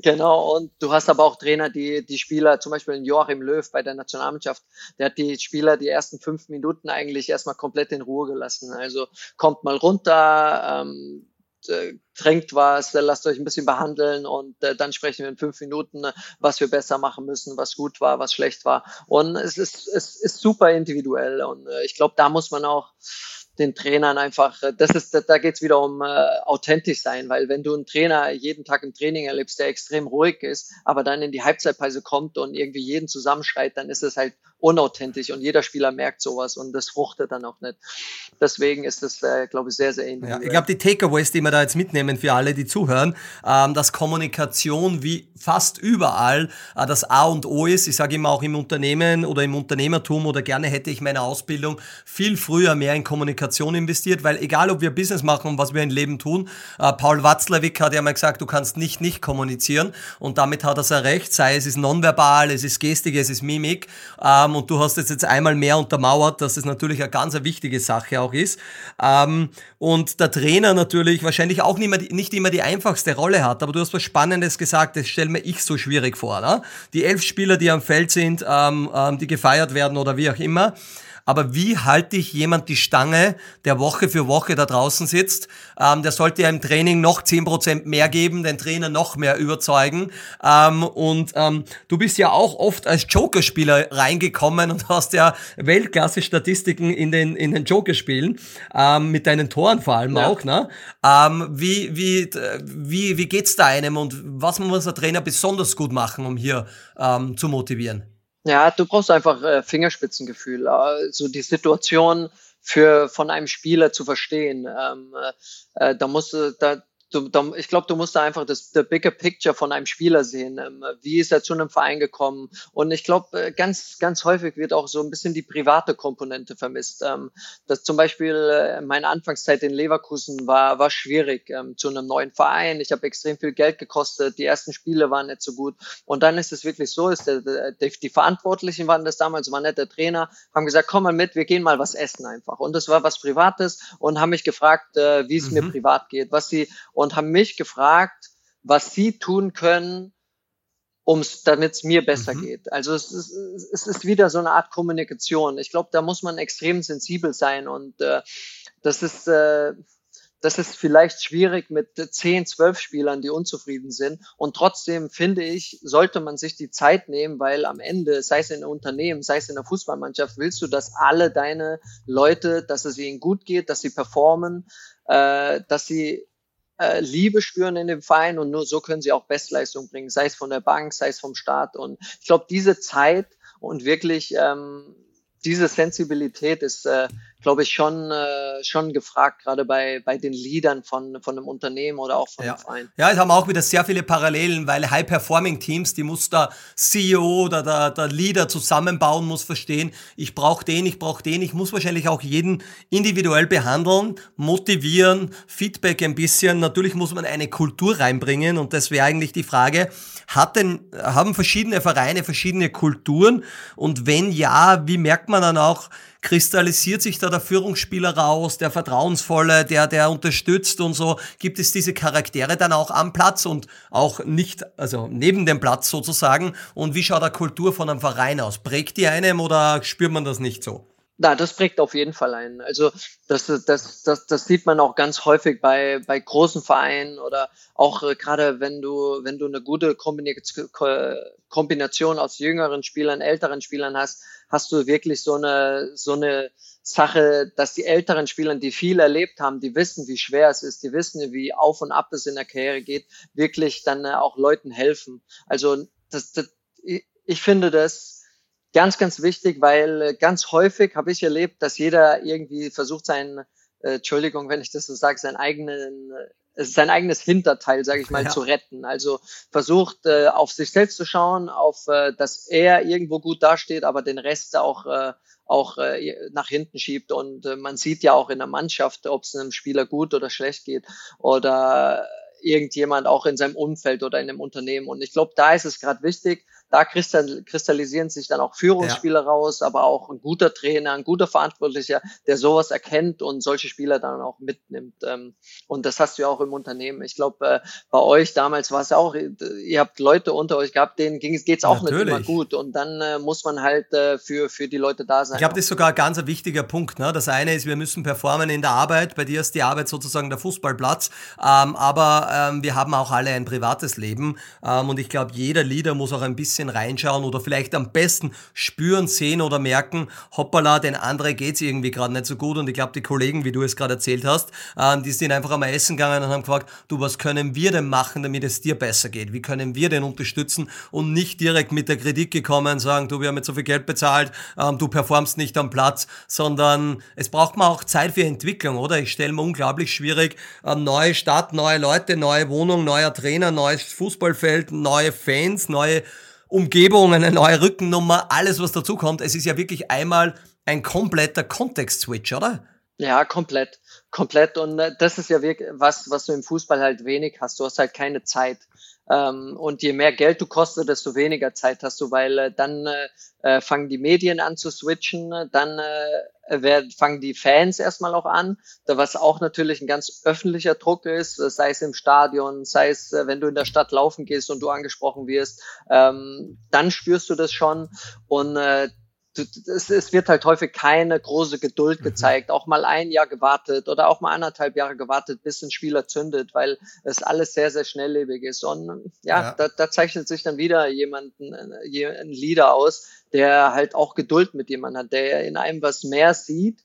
Genau, und du hast aber auch Trainer, die die Spieler, zum Beispiel Joachim Löw bei der Nationalmannschaft, der hat die Spieler die ersten fünf Minuten eigentlich erstmal komplett in Ruhe gelassen. Also kommt mal runter, ähm, äh, trinkt was, lasst euch ein bisschen behandeln und äh, dann sprechen wir in fünf Minuten, was wir besser machen müssen, was gut war, was schlecht war. Und es ist, es ist super individuell und äh, ich glaube, da muss man auch den Trainern einfach, äh, das ist, da geht's wieder um äh, authentisch sein, weil wenn du einen Trainer jeden Tag im Training erlebst, der extrem ruhig ist, aber dann in die Halbzeitpause kommt und irgendwie jeden zusammenschreit, dann ist es halt unauthentisch und jeder Spieler merkt sowas und das fruchtet dann auch nicht. Deswegen ist das, äh, glaube ich, sehr, sehr ähnlich. Ja, ich glaube, die Takeaways, die wir da jetzt mitnehmen für alle, die zuhören, ähm, dass Kommunikation wie fast überall äh, das A und O ist. Ich sage immer auch im Unternehmen oder im Unternehmertum oder gerne hätte ich meine Ausbildung viel früher mehr in Kommunikation investiert, weil egal, ob wir Business machen und was wir im Leben tun, äh, Paul Watzlawick hat ja mal gesagt, du kannst nicht nicht kommunizieren und damit hat er sehr recht, sei es ist nonverbal, es ist Gestik, es ist Mimik. Ähm, und du hast es jetzt einmal mehr untermauert, dass es natürlich eine ganz wichtige Sache auch ist. Ähm, und der Trainer natürlich wahrscheinlich auch nicht, mehr, nicht immer die einfachste Rolle hat, aber du hast was Spannendes gesagt, das stelle mir ich so schwierig vor. Ne? Die elf Spieler, die am Feld sind, ähm, ähm, die gefeiert werden oder wie auch immer. Aber wie halte ich jemand die Stange, der Woche für Woche da draußen sitzt? Ähm, der sollte ja im Training noch zehn Prozent mehr geben, den Trainer noch mehr überzeugen. Ähm, und ähm, du bist ja auch oft als Jokerspieler reingekommen und hast ja Weltklasse-Statistiken in den, in den Jokerspielen, ähm, mit deinen Toren vor allem ja. auch. Ne? Ähm, wie, wie, wie, wie geht's da einem und was muss der Trainer besonders gut machen, um hier ähm, zu motivieren? Ja, du brauchst einfach äh, Fingerspitzengefühl, also die Situation für von einem Spieler zu verstehen. Ähm, äh, äh da musst du, da, du, da, ich glaube, du musst da einfach das the bigger picture von einem Spieler sehen. Ähm, wie ist er zu einem Verein gekommen? Und ich glaube, äh, ganz, ganz häufig wird auch so ein bisschen die private Komponente vermisst. Ähm, das zum Beispiel äh, meine Anfangszeit in Leverkusen war, war schwierig ähm, zu einem neuen Verein. Ich habe extrem viel Geld gekostet. Die ersten Spiele waren nicht so gut. Und dann ist es wirklich so, ist der, der, die Verantwortlichen waren das damals, war nicht der Trainer, haben gesagt, komm mal mit, wir gehen mal was essen einfach. Und das war was Privates und haben mich gefragt, äh, wie es mhm. mir privat geht, was sie und haben mich gefragt, was sie tun können, ums, damit es mir besser mhm. geht. Also es ist, es ist wieder so eine Art Kommunikation. Ich glaube, da muss man extrem sensibel sein und äh, das ist äh, das ist vielleicht schwierig mit 10, 12 Spielern, die unzufrieden sind. Und trotzdem finde ich, sollte man sich die Zeit nehmen, weil am Ende, sei es in einem Unternehmen, sei es in der Fußballmannschaft, willst du, dass alle deine Leute, dass es ihnen gut geht, dass sie performen, äh, dass sie äh, Liebe spüren in dem Verein und nur so können sie auch Bestleistung bringen, sei es von der Bank, sei es vom Staat. Und ich glaube, diese Zeit und wirklich ähm, diese Sensibilität ist, äh, glaube ich, schon, äh, schon gefragt, gerade bei, bei den Leadern von, von einem Unternehmen oder auch von ja. einem Verein. Ja, es haben auch wieder sehr viele Parallelen, weil High-Performing-Teams, die muss der CEO oder der, der Leader zusammenbauen, muss verstehen, ich brauche den, ich brauche den, ich muss wahrscheinlich auch jeden individuell behandeln, motivieren, Feedback ein bisschen. Natürlich muss man eine Kultur reinbringen und das wäre eigentlich die Frage, hat denn, haben verschiedene Vereine verschiedene Kulturen und wenn ja, wie merkt man dann auch, kristallisiert sich da der Führungsspieler raus, der Vertrauensvolle, der, der unterstützt und so? Gibt es diese Charaktere dann auch am Platz und auch nicht, also neben dem Platz sozusagen? Und wie schaut der Kultur von einem Verein aus? Prägt die einem oder spürt man das nicht so? Na, das prägt auf jeden Fall ein. Also das, das, das, das sieht man auch ganz häufig bei, bei großen Vereinen oder auch äh, gerade wenn du, wenn du eine gute Kombination aus jüngeren Spielern, älteren Spielern hast, hast du wirklich so eine, so eine Sache, dass die älteren Spieler, die viel erlebt haben, die wissen, wie schwer es ist, die wissen, wie auf und ab es in der Karriere geht, wirklich dann äh, auch Leuten helfen. Also das, das, ich finde das ganz, ganz wichtig, weil äh, ganz häufig habe ich erlebt, dass jeder irgendwie versucht, seinen, äh, Entschuldigung, wenn ich das so sage, seinen eigenen, sein eigenes Hinterteil, sage ich mal, ja. zu retten. Also versucht, äh, auf sich selbst zu schauen, auf, äh, dass er irgendwo gut dasteht, aber den Rest auch, äh, auch äh, nach hinten schiebt. Und äh, man sieht ja auch in der Mannschaft, ob es einem Spieler gut oder schlecht geht oder irgendjemand auch in seinem Umfeld oder in einem Unternehmen. Und ich glaube, da ist es gerade wichtig, da kristallisieren sich dann auch Führungsspieler ja. raus, aber auch ein guter Trainer, ein guter Verantwortlicher, der sowas erkennt und solche Spieler dann auch mitnimmt. Ähm, und das hast du ja auch im Unternehmen. Ich glaube, äh, bei euch damals war es auch, ihr habt Leute unter euch gehabt, denen geht es auch Natürlich. nicht immer gut. Und dann äh, muss man halt äh, für, für die Leute da sein. Ich glaube, das ist sogar ein ganz wichtiger Punkt. Ne? Das eine ist, wir müssen performen in der Arbeit. Bei dir ist die Arbeit sozusagen der Fußballplatz. Ähm, aber ähm, wir haben auch alle ein privates Leben. und ich glaube, jeder Leader muss auch ein bisschen bisschen reinschauen oder vielleicht am besten spüren, sehen oder merken, hoppala, den anderen geht's irgendwie gerade nicht so gut. Und ich glaube, die Kollegen, wie du es gerade erzählt hast, äh, die sind einfach einmal essen gegangen und haben gefragt, du, was können wir denn machen, damit es dir besser geht? Wie können wir denn unterstützen? Und nicht direkt mit der Kritik gekommen und sagen, du, wir haben jetzt so viel Geld bezahlt, ähm, du performst nicht am Platz, sondern es braucht man auch Zeit für Entwicklung, oder? Ich stelle mir unglaublich schwierig, ähm, neue Stadt, neue Leute, neue Wohnung, neuer Trainer, neues Fußballfeld, neue Fans, neue Umgebung, eine neue Rückennummer, alles was dazu kommt. Es ist ja wirklich einmal ein kompletter Kontext-Switch, oder? Ja, komplett, komplett. Und äh, das ist ja wirklich was, was du im Fußball halt wenig hast. Du hast halt keine Zeit. Ähm, und je mehr Geld du kostest, desto weniger Zeit hast du, weil äh, dann äh, äh fangen die Medien an zu switchen, dann äh, werden, fangen die Fans erstmal auch an, was auch natürlich ein ganz öffentlicher Druck ist, sei es im Stadion, sei es, äh, wenn du in der Stadt laufen gehst und du angesprochen wirst, ähm, dann spürst du das schon. Und äh, es, wird halt häufig keine große Geduld mhm. gezeigt, auch mal ein Jahr gewartet oder auch mal anderthalb Jahre gewartet, bis ein Spieler zündet, weil es alles sehr, sehr schnelllebig ist. Und ja, ja. Da, da zeichnet sich dann wieder jemanden, äh, ein Leader aus, der halt auch Geduld mit jemandem hat, der in einem was mehr sieht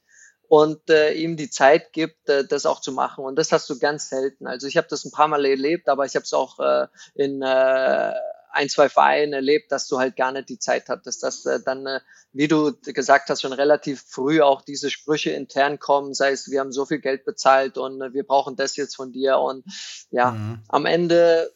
und äh, ihm die Zeit gibt, äh, das auch zu machen. Und das hast du ganz selten. Also ich habe das ein paar Mal erlebt, aber ich habe es auch äh, in äh, ein, zwei Vereinen erlebt, dass du halt gar nicht die Zeit hattest, dass äh, dann, äh, wie du gesagt hast, schon relativ früh auch diese Sprüche intern kommen, sei es, wir haben so viel Geld bezahlt und äh, wir brauchen das jetzt von dir und ja, mhm. am Ende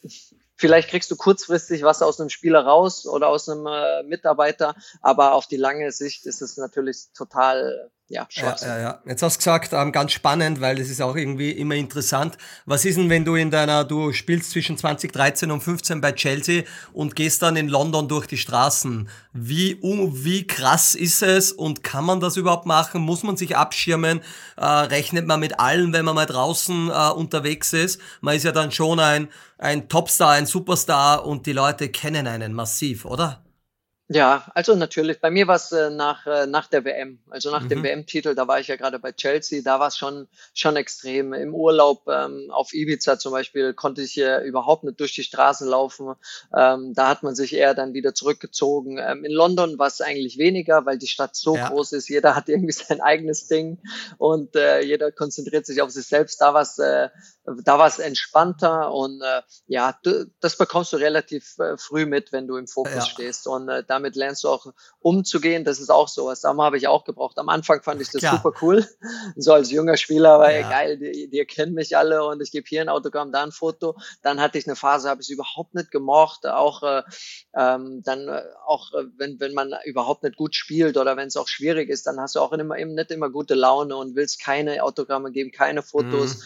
Vielleicht kriegst du kurzfristig was aus einem Spieler raus oder aus einem äh, Mitarbeiter, aber auf die lange Sicht ist es natürlich total ja, ja, ja, ja. Jetzt hast du gesagt, ähm, ganz spannend, weil das ist auch irgendwie immer interessant. Was ist denn, wenn du in deiner, du spielst zwischen 2013 und 15 bei Chelsea und gehst dann in London durch die Straßen? Wie, um, wie krass ist es und kann man das überhaupt machen? Muss man sich abschirmen? Äh, rechnet man mit allen, wenn man mal draußen äh, unterwegs ist? Man ist ja dann schon ein, ein Topstar, ein Superstar und die Leute kennen einen massiv, oder? Ja, also natürlich. Bei mir war es äh, nach, äh, nach der WM, also nach mhm. dem WM-Titel, da war ich ja gerade bei Chelsea, da war es schon, schon extrem. Im Urlaub ähm, auf Ibiza zum Beispiel konnte ich äh, überhaupt nicht durch die Straßen laufen. Ähm, da hat man sich eher dann wieder zurückgezogen. Ähm, in London war es eigentlich weniger, weil die Stadt so ja. groß ist. Jeder hat irgendwie [LAUGHS] sein eigenes Ding und äh, jeder konzentriert sich auf sich selbst. Da war es äh, da war es entspannter und äh, ja, du, das bekommst du relativ äh, früh mit, wenn du im Fokus ja. stehst und äh, damit lernst du auch umzugehen. Das ist auch sowas. Da habe ich auch gebraucht. Am Anfang fand ich das Klar. super cool, so als junger Spieler, weil ja. geil, die, die kennen mich alle und ich gebe hier ein Autogramm, da ein Foto. Dann hatte ich eine Phase, habe ich es überhaupt nicht gemocht. Auch äh, ähm, dann äh, auch äh, wenn wenn man überhaupt nicht gut spielt oder wenn es auch schwierig ist, dann hast du auch immer eben nicht immer gute Laune und willst keine Autogramme geben, keine Fotos. Mhm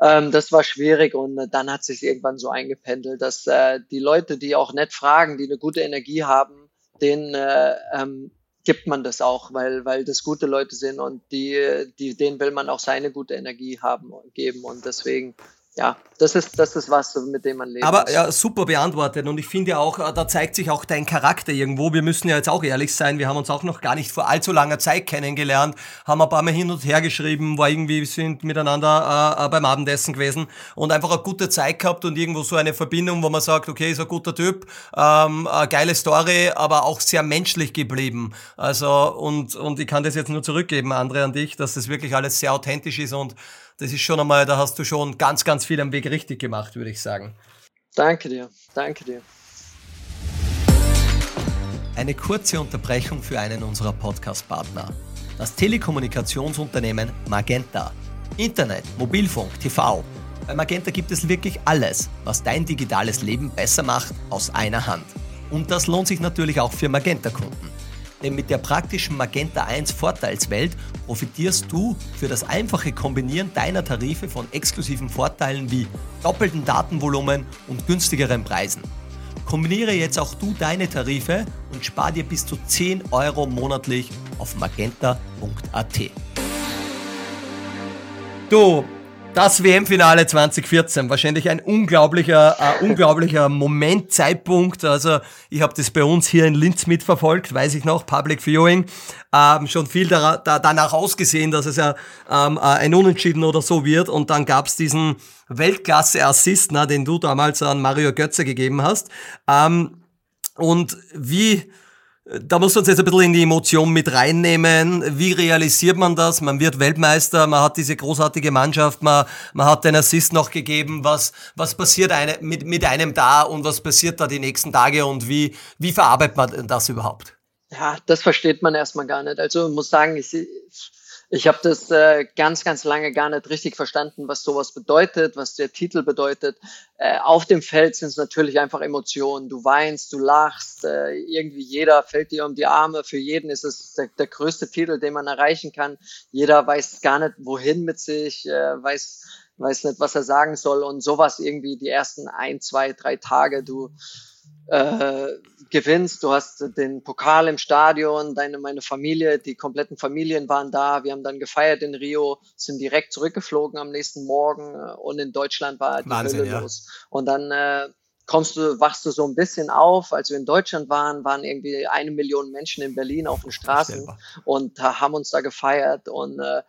ähm, das war schwierig und äh, dann hat sich irgendwann so eingependelt, dass äh, die Leute, die auch nett fragen, die eine gute Energie haben, denen äh, ähm, gibt man das auch, weil, weil das gute Leute sind und die, die, denen will man auch seine gute Energie haben geben und deswegen ja, das ist, das ist was, mit dem man lebt. Aber ja, super beantwortet. Und ich finde ja auch, äh, da zeigt sich auch dein Charakter irgendwo. Wir müssen ja jetzt auch ehrlich sein. Wir haben uns auch noch gar nicht vor allzu langer Zeit kennengelernt, haben ein paar Mal hin und her geschrieben, war irgendwie, sind miteinander äh, äh, beim Abendessen gewesen und einfach eine gute Zeit gehabt und irgendwo so eine Verbindung, wo man sagt, okay, ist ein guter Typ, ähm, geile Story, aber auch sehr menschlich geblieben. Also, und, und ich kann das jetzt nur zurückgeben, Andre, an dich, dass das wirklich alles sehr authentisch ist und das ist schon einmal, da hast du schon ganz, ganz viel am Weg richtig gemacht, würde ich sagen. Danke dir, danke dir. Eine kurze Unterbrechung für einen unserer Podcast-Partner. Das Telekommunikationsunternehmen Magenta. Internet, Mobilfunk, TV. Bei Magenta gibt es wirklich alles, was dein digitales Leben besser macht, aus einer Hand. Und das lohnt sich natürlich auch für Magenta-Kunden. Denn mit der praktischen Magenta 1 Vorteilswelt profitierst du für das einfache Kombinieren deiner Tarife von exklusiven Vorteilen wie doppelten Datenvolumen und günstigeren Preisen. Kombiniere jetzt auch du deine Tarife und spar dir bis zu 10 Euro monatlich auf magenta.at. Du, das WM-Finale 2014, wahrscheinlich ein unglaublicher, äh, unglaublicher Moment, Zeitpunkt. Also ich habe das bei uns hier in Linz mitverfolgt, weiß ich noch, Public Viewing. Ähm, schon viel da, da, danach ausgesehen, dass es ja ähm, äh, ein Unentschieden oder so wird. Und dann gab's diesen Weltklasse-Assist, den du damals an Mario Götze gegeben hast. Ähm, und wie da muss man uns jetzt ein bisschen in die Emotion mit reinnehmen. Wie realisiert man das? Man wird Weltmeister, man hat diese großartige Mannschaft, man, man hat den Assist noch gegeben. Was, was passiert eine, mit, mit einem da und was passiert da die nächsten Tage und wie, wie verarbeitet man das überhaupt? Ja, das versteht man erstmal gar nicht. Also muss sagen, ich, ich habe das äh, ganz, ganz lange gar nicht richtig verstanden, was sowas bedeutet, was der Titel bedeutet. Äh, auf dem Feld sind es natürlich einfach Emotionen. Du weinst, du lachst, äh, irgendwie jeder fällt dir um die Arme. Für jeden ist es der, der größte Titel, den man erreichen kann. Jeder weiß gar nicht, wohin mit sich, äh, weiß, weiß nicht, was er sagen soll und sowas irgendwie die ersten ein, zwei, drei Tage. Du äh, gewinnst, du hast den Pokal im Stadion, deine, meine Familie, die kompletten Familien waren da, wir haben dann gefeiert in Rio, sind direkt zurückgeflogen am nächsten Morgen äh, und in Deutschland war die Wahnsinn, Hölle ja. los. Und dann äh, kommst du, wachst du so ein bisschen auf. Als wir in Deutschland waren, waren irgendwie eine Million Menschen in Berlin auf den Straßen und haben uns da gefeiert und äh,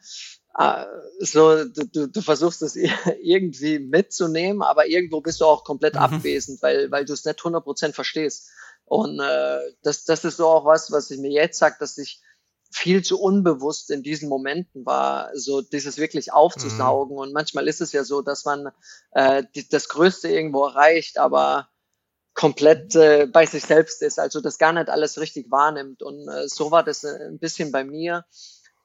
so, du, du versuchst es [LAUGHS] irgendwie mitzunehmen, aber irgendwo bist du auch komplett mhm. abwesend, weil, weil du es nicht 100% verstehst. Und äh, das, das ist so auch was, was ich mir jetzt sage, dass ich viel zu unbewusst in diesen Momenten war, so dieses wirklich aufzusaugen. Mhm. Und manchmal ist es ja so, dass man äh, die, das Größte irgendwo erreicht, aber komplett äh, bei sich selbst ist, also das gar nicht alles richtig wahrnimmt. Und äh, so war das äh, ein bisschen bei mir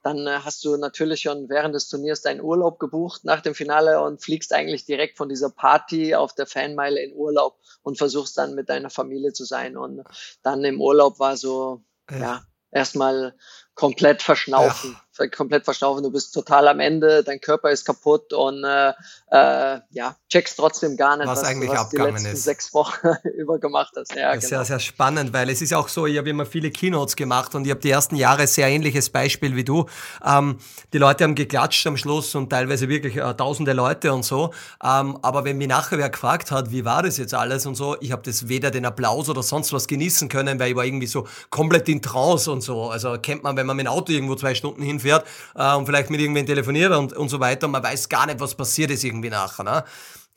dann äh, hast du natürlich schon während des Turniers deinen Urlaub gebucht nach dem Finale und fliegst eigentlich direkt von dieser Party auf der Fanmeile in Urlaub und versuchst dann mit deiner Familie zu sein. Und dann im Urlaub war so, ja, ja erstmal komplett verschnaufen. Ja. Komplett verschnaufen, du bist total am Ende, dein Körper ist kaputt und äh, äh, ja, checkst trotzdem gar nicht, was, was eigentlich was abgegangen die letzten ist. sechs Wochen [LAUGHS] über gemacht hast. Ja, genau. Sehr, sehr spannend, weil es ist auch so, ich habe immer viele Keynotes gemacht und ich habe die ersten Jahre sehr ähnliches Beispiel wie du. Ähm, die Leute haben geklatscht am Schluss und teilweise wirklich äh, tausende Leute und so. Ähm, aber wenn mich nachher wer gefragt hat, wie war das jetzt alles und so, ich habe das weder den Applaus oder sonst was genießen können, weil ich war irgendwie so komplett in Trance und so. Also kennt man, wenn man mit dem Auto irgendwo zwei Stunden hinfährt äh, und vielleicht mit irgendwen telefoniert und, und so weiter. Und man weiß gar nicht, was passiert ist irgendwie nachher. Ne?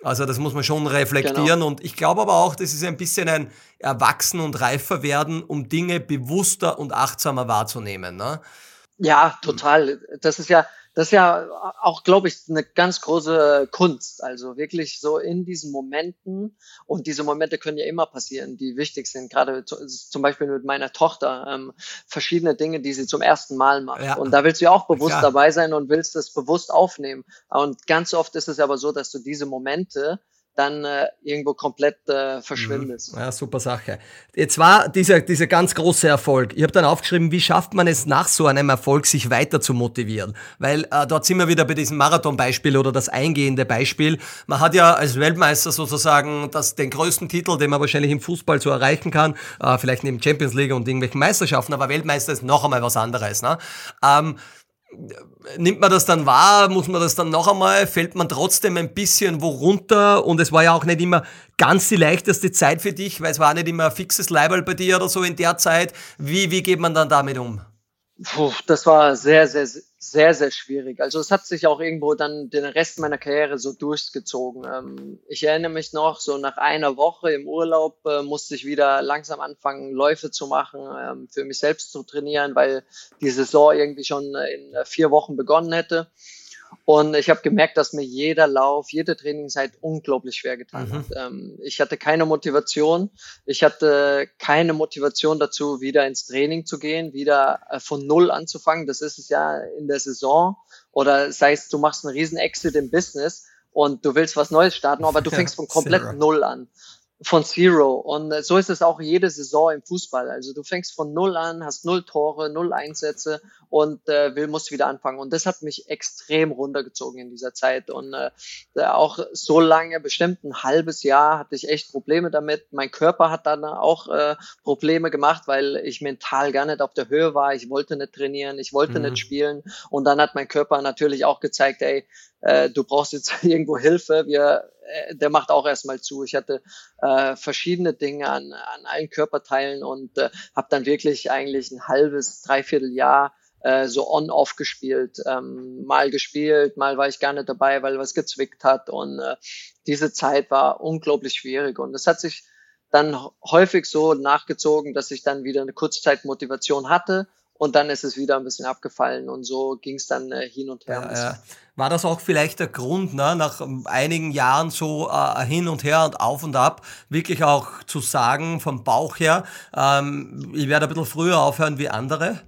Also das muss man schon reflektieren. Genau. Und ich glaube aber auch, das ist ein bisschen ein Erwachsen und reifer werden, um Dinge bewusster und achtsamer wahrzunehmen. Ne? Ja, total. Das ist ja, das ist ja auch, glaube ich, eine ganz große Kunst. Also wirklich so in diesen Momenten, und diese Momente können ja immer passieren, die wichtig sind, gerade zum Beispiel mit meiner Tochter, ähm, verschiedene Dinge, die sie zum ersten Mal macht. Ja. Und da willst du ja auch bewusst ja. dabei sein und willst das bewusst aufnehmen. Und ganz oft ist es aber so, dass du diese Momente dann äh, irgendwo komplett äh, verschwindest. Ja, super Sache. Jetzt war dieser, dieser ganz große Erfolg. Ich habe dann aufgeschrieben, wie schafft man es nach so einem Erfolg, sich weiter zu motivieren? Weil äh, dort sind wir wieder bei diesem Marathon-Beispiel oder das eingehende Beispiel. Man hat ja als Weltmeister sozusagen das, den größten Titel, den man wahrscheinlich im Fußball so erreichen kann, äh, vielleicht neben Champions League und irgendwelchen Meisterschaften, aber Weltmeister ist noch einmal was anderes. Ne? Ähm, nimmt man das dann wahr? Muss man das dann noch einmal? Fällt man trotzdem ein bisschen wo runter? Und es war ja auch nicht immer ganz die leichteste Zeit für dich, weil es war nicht immer ein fixes Leibel bei dir oder so in der Zeit. Wie, wie geht man dann damit um? Puh, das war sehr, sehr, sehr, sehr schwierig. Also es hat sich auch irgendwo dann den Rest meiner Karriere so durchgezogen. Ähm, ich erinnere mich noch, so nach einer Woche im Urlaub äh, musste ich wieder langsam anfangen, Läufe zu machen, ähm, für mich selbst zu trainieren, weil die Saison irgendwie schon in vier Wochen begonnen hätte. Und ich habe gemerkt, dass mir jeder Lauf, jede Trainingszeit unglaublich schwer getan mhm. hat. Ähm, ich hatte keine Motivation. Ich hatte keine Motivation dazu, wieder ins Training zu gehen, wieder äh, von Null anzufangen. Das ist es ja in der Saison. Oder sei es, du machst einen riesen Exit im Business und du willst was Neues starten, aber du fängst von komplett Null an von Zero. Und äh, so ist es auch jede Saison im Fußball. Also du fängst von Null an, hast null Tore, null Einsätze und äh, will, musst wieder anfangen. Und das hat mich extrem runtergezogen in dieser Zeit. Und äh, auch so lange, bestimmt ein halbes Jahr, hatte ich echt Probleme damit. Mein Körper hat dann auch äh, Probleme gemacht, weil ich mental gar nicht auf der Höhe war. Ich wollte nicht trainieren, ich wollte mhm. nicht spielen. Und dann hat mein Körper natürlich auch gezeigt, ey, äh, du brauchst jetzt [LAUGHS] irgendwo Hilfe. Wir der macht auch erstmal zu. Ich hatte äh, verschiedene Dinge an, an allen Körperteilen und äh, habe dann wirklich eigentlich ein halbes, dreiviertel Jahr äh, so on-off gespielt. Ähm, mal gespielt, mal war ich gar nicht dabei, weil was gezwickt hat. Und äh, diese Zeit war unglaublich schwierig. Und es hat sich dann häufig so nachgezogen, dass ich dann wieder eine Kurzzeitmotivation hatte und dann ist es wieder ein bisschen abgefallen und so ging es dann äh, hin und her. Ja, ja. War das auch vielleicht der Grund, ne, nach einigen Jahren so äh, hin und her und auf und ab, wirklich auch zu sagen vom Bauch her, ähm, ich werde ein bisschen früher aufhören wie andere?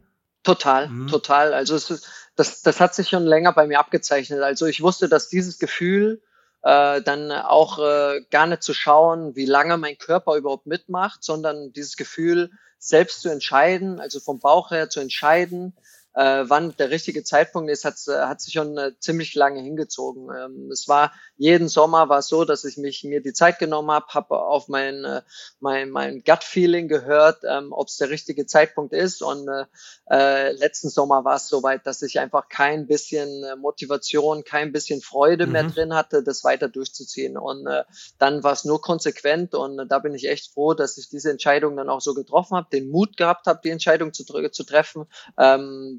Total, mhm. total. Also ist, das, das hat sich schon länger bei mir abgezeichnet. Also ich wusste, dass dieses Gefühl äh, dann auch äh, gar nicht zu schauen, wie lange mein Körper überhaupt mitmacht, sondern dieses Gefühl, selbst zu entscheiden, also vom Bauch her zu entscheiden, äh, wann der richtige Zeitpunkt ist, hat, hat sich schon äh, ziemlich lange hingezogen. Ähm, es war jeden Sommer war es so, dass ich mich mir die Zeit genommen habe, habe auf mein äh, mein mein Gut Feeling gehört, ähm, ob es der richtige Zeitpunkt ist. Und äh, äh, letzten Sommer war es soweit, dass ich einfach kein bisschen äh, Motivation, kein bisschen Freude mhm. mehr drin hatte, das weiter durchzuziehen. Und äh, dann war es nur konsequent und äh, da bin ich echt froh, dass ich diese Entscheidung dann auch so getroffen habe, den Mut gehabt habe, die Entscheidung zu, zu treffen. Ähm,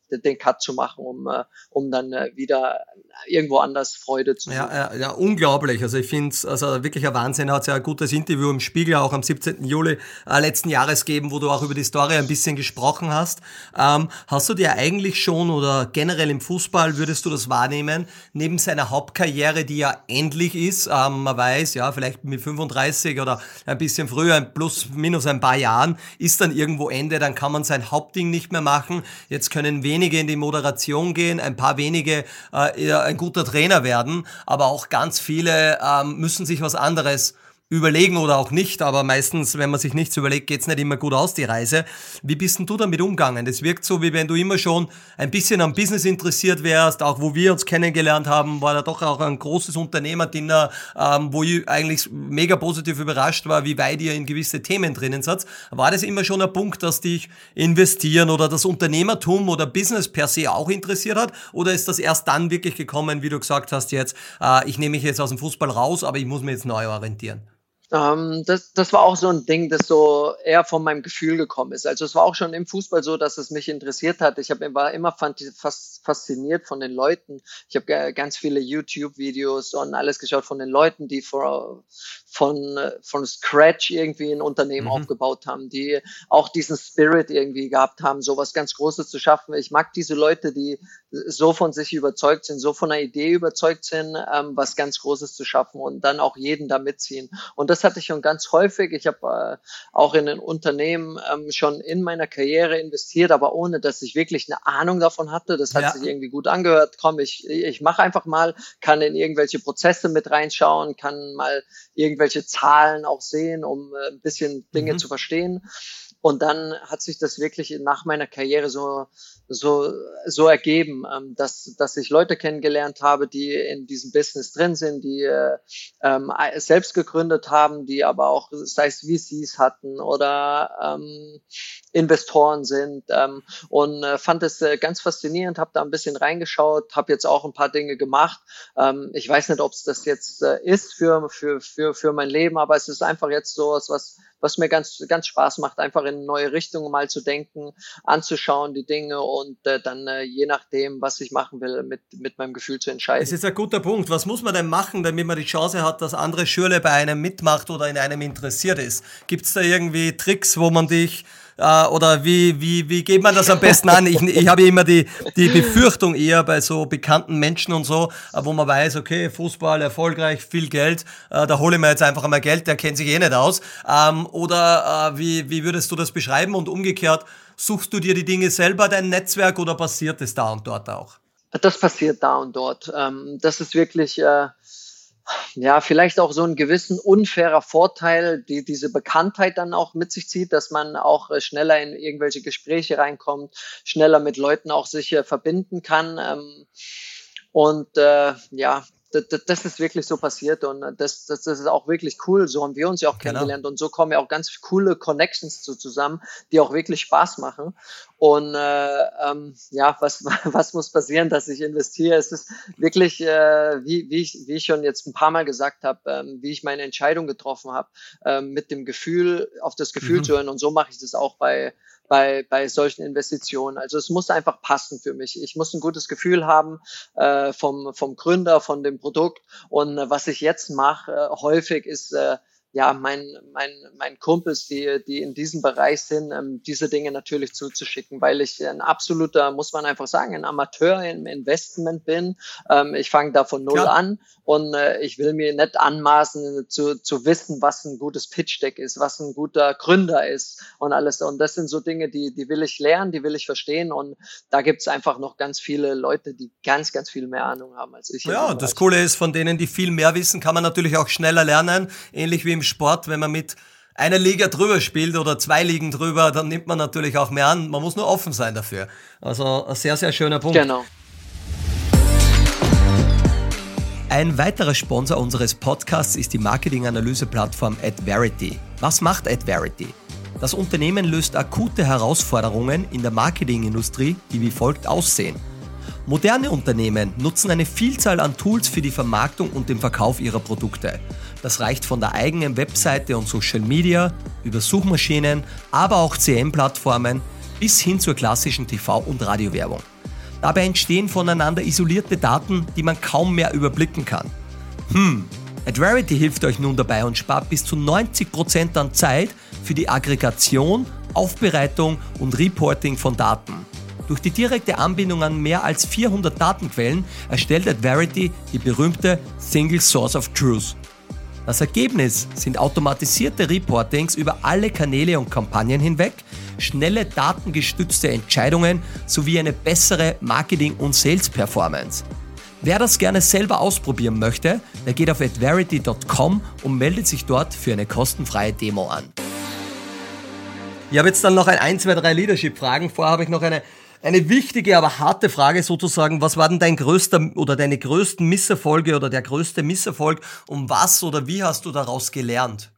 den Cut zu machen, um, äh, um dann äh, wieder irgendwo anders Freude zu ja, ja, ja, unglaublich. Also ich finde es also wirklich ein Wahnsinn. Er hat ja ein gutes Interview im Spiegel auch am 17. Juli äh, letzten Jahres gegeben, wo du auch über die Story ein bisschen gesprochen hast. Ähm, hast du dir eigentlich schon oder generell im Fußball würdest du das wahrnehmen, neben seiner Hauptkarriere, die ja endlich ist, ähm, man weiß, ja, vielleicht mit 35 oder ein bisschen früher, plus minus ein paar Jahren, ist dann irgendwo Ende, dann kann man sein Hauptding nicht mehr machen. Jetzt können wenige wenige in die Moderation gehen, ein paar wenige äh, ein guter Trainer werden, aber auch ganz viele ähm, müssen sich was anderes überlegen oder auch nicht, aber meistens, wenn man sich nichts überlegt, geht's nicht immer gut aus, die Reise. Wie bist denn du damit umgegangen? Das wirkt so, wie wenn du immer schon ein bisschen am Business interessiert wärst, auch wo wir uns kennengelernt haben, war da doch auch ein großes Unternehmerdinner, ähm, wo ich eigentlich mega positiv überrascht war, wie weit ihr in gewisse Themen drinnen seid. War das immer schon ein Punkt, dass dich investieren oder das Unternehmertum oder Business per se auch interessiert hat? Oder ist das erst dann wirklich gekommen, wie du gesagt hast jetzt, äh, ich nehme mich jetzt aus dem Fußball raus, aber ich muss mich jetzt neu orientieren? Ähm, das, das war auch so ein Ding, das so eher von meinem Gefühl gekommen ist. Also es war auch schon im Fußball so, dass es mich interessiert hat. Ich hab, war immer fast fasziniert von den Leuten. Ich habe ganz viele YouTube-Videos und alles geschaut von den Leuten, die vor, von, von Scratch irgendwie ein Unternehmen mhm. aufgebaut haben, die auch diesen Spirit irgendwie gehabt haben, so was ganz Großes zu schaffen. Ich mag diese Leute, die so von sich überzeugt sind, so von einer Idee überzeugt sind, ähm, was ganz Großes zu schaffen und dann auch jeden da mitziehen. Und das hatte ich schon ganz häufig. Ich habe äh, auch in ein Unternehmen ähm, schon in meiner Karriere investiert, aber ohne, dass ich wirklich eine Ahnung davon hatte. Das hat ja. sich irgendwie gut angehört. Komm, ich, ich mache einfach mal, kann in irgendwelche Prozesse mit reinschauen, kann mal irgendwelche Zahlen auch sehen, um äh, ein bisschen Dinge mhm. zu verstehen. Und dann hat sich das wirklich nach meiner Karriere so, so, so ergeben, ähm, dass, dass ich Leute kennengelernt habe, die in diesem Business drin sind, die äh, ähm, selbst gegründet haben, die aber auch, sei es VCs hatten oder ähm, Investoren sind ähm, und äh, fand es äh, ganz faszinierend, habe da ein bisschen reingeschaut, habe jetzt auch ein paar Dinge gemacht. Ähm, ich weiß nicht, ob es das jetzt äh, ist für, für, für, für mein Leben, aber es ist einfach jetzt so was, was mir ganz, ganz Spaß macht, einfach in neue Richtungen mal zu denken, anzuschauen, die Dinge und äh, dann äh, je nachdem, was ich machen will, mit, mit meinem Gefühl zu entscheiden. Es ist ein guter Punkt. Was muss man denn machen, damit man die Chance hat, dass andere Schüler bei einem mitmacht oder in einem interessiert ist? Gibt es da irgendwie Tricks, wo man dich äh, oder wie, wie, wie geht man das am besten an? Ich, ich habe immer die, die Befürchtung eher bei so bekannten Menschen und so, äh, wo man weiß, okay, Fußball, erfolgreich, viel Geld, äh, da hole ich mir jetzt einfach einmal Geld, der kennt sich eh nicht aus. Ähm, oder äh, wie, wie würdest du das beschreiben? Und umgekehrt, suchst du dir die Dinge selber, dein Netzwerk, oder passiert es da und dort auch? Das passiert da und dort. Ähm, das ist wirklich äh, ja, vielleicht auch so ein gewissen unfairer Vorteil, die diese Bekanntheit dann auch mit sich zieht, dass man auch äh, schneller in irgendwelche Gespräche reinkommt, schneller mit Leuten auch sich äh, verbinden kann. Ähm, und äh, ja, das, ist wirklich so passiert und das, das, das ist auch wirklich cool. So haben wir uns ja auch genau. kennengelernt und so kommen ja auch ganz coole Connections zu zusammen, die auch wirklich Spaß machen. Und äh, ähm, ja, was, [LAUGHS] was muss passieren, dass ich investiere? Es ist wirklich, äh, wie, wie, ich, wie ich schon jetzt ein paar Mal gesagt habe, ähm, wie ich meine Entscheidung getroffen habe, ähm, mit dem Gefühl, auf das Gefühl mhm. zu hören. Und so mache ich das auch bei, bei, bei solchen Investitionen. Also es muss einfach passen für mich. Ich muss ein gutes Gefühl haben äh, vom, vom Gründer, von dem Produkt. Und äh, was ich jetzt mache, äh, häufig ist äh, ja, mein, mein, mein Kumpels, die, die in diesem Bereich sind, ähm, diese Dinge natürlich zuzuschicken, weil ich ein absoluter, muss man einfach sagen, ein Amateur im Investment bin. Ähm, ich fange da von null ja. an und äh, ich will mir nicht anmaßen zu, zu wissen, was ein gutes Pitch-Deck ist, was ein guter Gründer ist und alles. Und das sind so Dinge, die, die will ich lernen, die will ich verstehen und da gibt's einfach noch ganz viele Leute, die ganz, ganz viel mehr Ahnung haben als ich. Ja, und das Coole ist, von denen, die viel mehr wissen, kann man natürlich auch schneller lernen, ähnlich wie im Sport, wenn man mit einer Liga drüber spielt oder zwei Ligen drüber, dann nimmt man natürlich auch mehr an. Man muss nur offen sein dafür. Also ein sehr, sehr schöner Punkt. Genau. Ein weiterer Sponsor unseres Podcasts ist die Marketinganalyse-Plattform AdVerity. Was macht AdVerity? Das Unternehmen löst akute Herausforderungen in der Marketingindustrie, die wie folgt aussehen. Moderne Unternehmen nutzen eine Vielzahl an Tools für die Vermarktung und den Verkauf ihrer Produkte. Das reicht von der eigenen Webseite und Social Media über Suchmaschinen, aber auch CM-Plattformen bis hin zur klassischen TV- und Radiowerbung. Dabei entstehen voneinander isolierte Daten, die man kaum mehr überblicken kann. Hm, Adverity hilft euch nun dabei und spart bis zu 90% an Zeit für die Aggregation, Aufbereitung und Reporting von Daten. Durch die direkte Anbindung an mehr als 400 Datenquellen erstellt Adverity die berühmte Single Source of Truth. Das Ergebnis sind automatisierte Reportings über alle Kanäle und Kampagnen hinweg, schnelle datengestützte Entscheidungen sowie eine bessere Marketing- und Sales-Performance. Wer das gerne selber ausprobieren möchte, der geht auf adverity.com und meldet sich dort für eine kostenfreie Demo an. Ich habe jetzt dann noch ein 1, 2, 3 Leadership-Fragen. Vorher habe ich noch eine eine wichtige, aber harte Frage sozusagen. Was war denn dein größter oder deine größten Misserfolge oder der größte Misserfolg? Und was oder wie hast du daraus gelernt?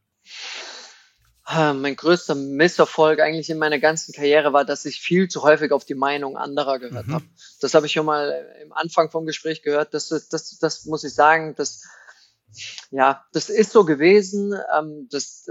Mein größter Misserfolg eigentlich in meiner ganzen Karriere war, dass ich viel zu häufig auf die Meinung anderer gehört mhm. habe. Das habe ich schon mal im Anfang vom Gespräch gehört. Das, das, das muss ich sagen, das, ja, das ist so gewesen. Ähm, das,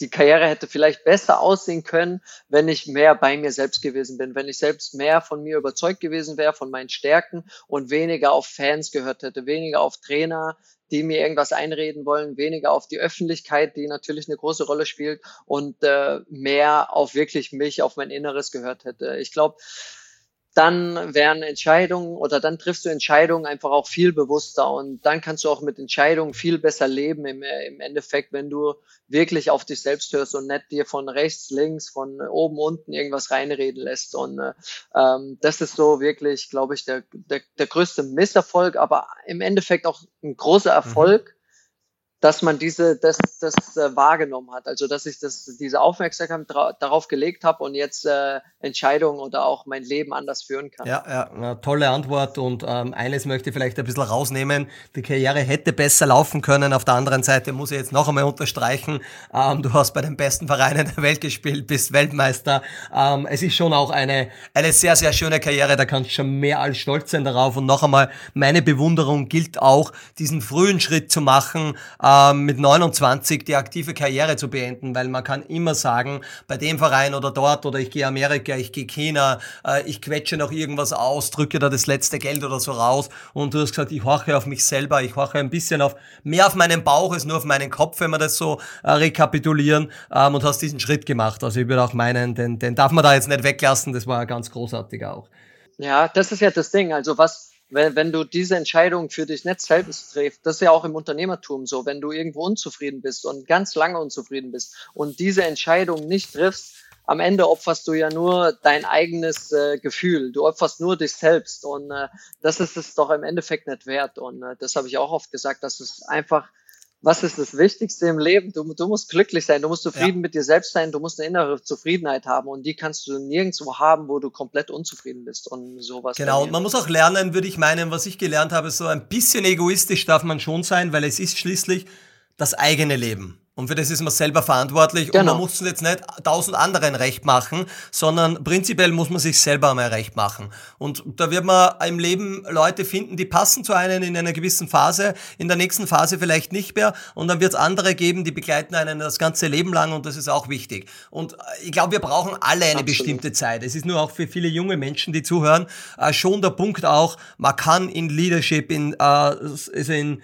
die Karriere hätte vielleicht besser aussehen können, wenn ich mehr bei mir selbst gewesen bin, wenn ich selbst mehr von mir überzeugt gewesen wäre, von meinen Stärken und weniger auf Fans gehört hätte, weniger auf Trainer, die mir irgendwas einreden wollen, weniger auf die Öffentlichkeit, die natürlich eine große Rolle spielt und äh, mehr auf wirklich mich, auf mein Inneres gehört hätte. Ich glaube, dann werden Entscheidungen oder dann triffst du Entscheidungen einfach auch viel bewusster und dann kannst du auch mit Entscheidungen viel besser leben im, im Endeffekt, wenn du wirklich auf dich selbst hörst und nicht dir von rechts, links, von oben, unten irgendwas reinreden lässt. Und äh, ähm, das ist so wirklich, glaube ich, der, der, der größte Misserfolg, aber im Endeffekt auch ein großer mhm. Erfolg. Mhm dass man diese, das, das äh, wahrgenommen hat. Also dass ich das, diese Aufmerksamkeit darauf gelegt habe und jetzt äh, Entscheidungen oder auch mein Leben anders führen kann. Ja, ja, eine tolle Antwort und ähm, eines möchte ich vielleicht ein bisschen rausnehmen. Die Karriere hätte besser laufen können. Auf der anderen Seite muss ich jetzt noch einmal unterstreichen, ähm, du hast bei den besten Vereinen der Welt gespielt, bist Weltmeister. Ähm, es ist schon auch eine, eine sehr, sehr schöne Karriere, da kannst du schon mehr als stolz sein darauf. Und noch einmal, meine Bewunderung gilt auch, diesen frühen Schritt zu machen, ähm, mit 29 die aktive Karriere zu beenden, weil man kann immer sagen, bei dem Verein oder dort oder ich gehe Amerika, ich gehe China, äh, ich quetsche noch irgendwas aus, drücke da das letzte Geld oder so raus und du hast gesagt, ich horche auf mich selber, ich horche ein bisschen auf, mehr auf meinen Bauch als nur auf meinen Kopf, wenn wir das so äh, rekapitulieren ähm, und hast diesen Schritt gemacht. Also ich würde auch meinen, den, den darf man da jetzt nicht weglassen, das war ganz großartig auch. Ja, das ist ja das Ding. Also was, wenn, wenn du diese Entscheidung für dich nicht selbst triffst, das ist ja auch im Unternehmertum so, wenn du irgendwo unzufrieden bist und ganz lange unzufrieden bist und diese Entscheidung nicht triffst, am Ende opferst du ja nur dein eigenes äh, Gefühl. Du opferst nur dich selbst. Und äh, das ist es doch im Endeffekt nicht wert. Und äh, das habe ich auch oft gesagt, dass es einfach was ist das Wichtigste im Leben? Du, du musst glücklich sein, du musst zufrieden ja. mit dir selbst sein, du musst eine innere Zufriedenheit haben und die kannst du nirgendwo haben, wo du komplett unzufrieden bist und sowas. Genau, und man muss auch lernen, würde ich meinen, was ich gelernt habe, so ein bisschen egoistisch darf man schon sein, weil es ist schließlich das eigene Leben. Und für das ist man selber verantwortlich genau. und man genau. muss es jetzt nicht tausend anderen recht machen, sondern prinzipiell muss man sich selber einmal recht machen. Und da wird man im Leben Leute finden, die passen zu einem in einer gewissen Phase, in der nächsten Phase vielleicht nicht mehr und dann wird es andere geben, die begleiten einen das ganze Leben lang und das ist auch wichtig. Und ich glaube, wir brauchen alle eine Absolut. bestimmte Zeit. Es ist nur auch für viele junge Menschen, die zuhören, äh, schon der Punkt auch, man kann in Leadership, in, äh, also in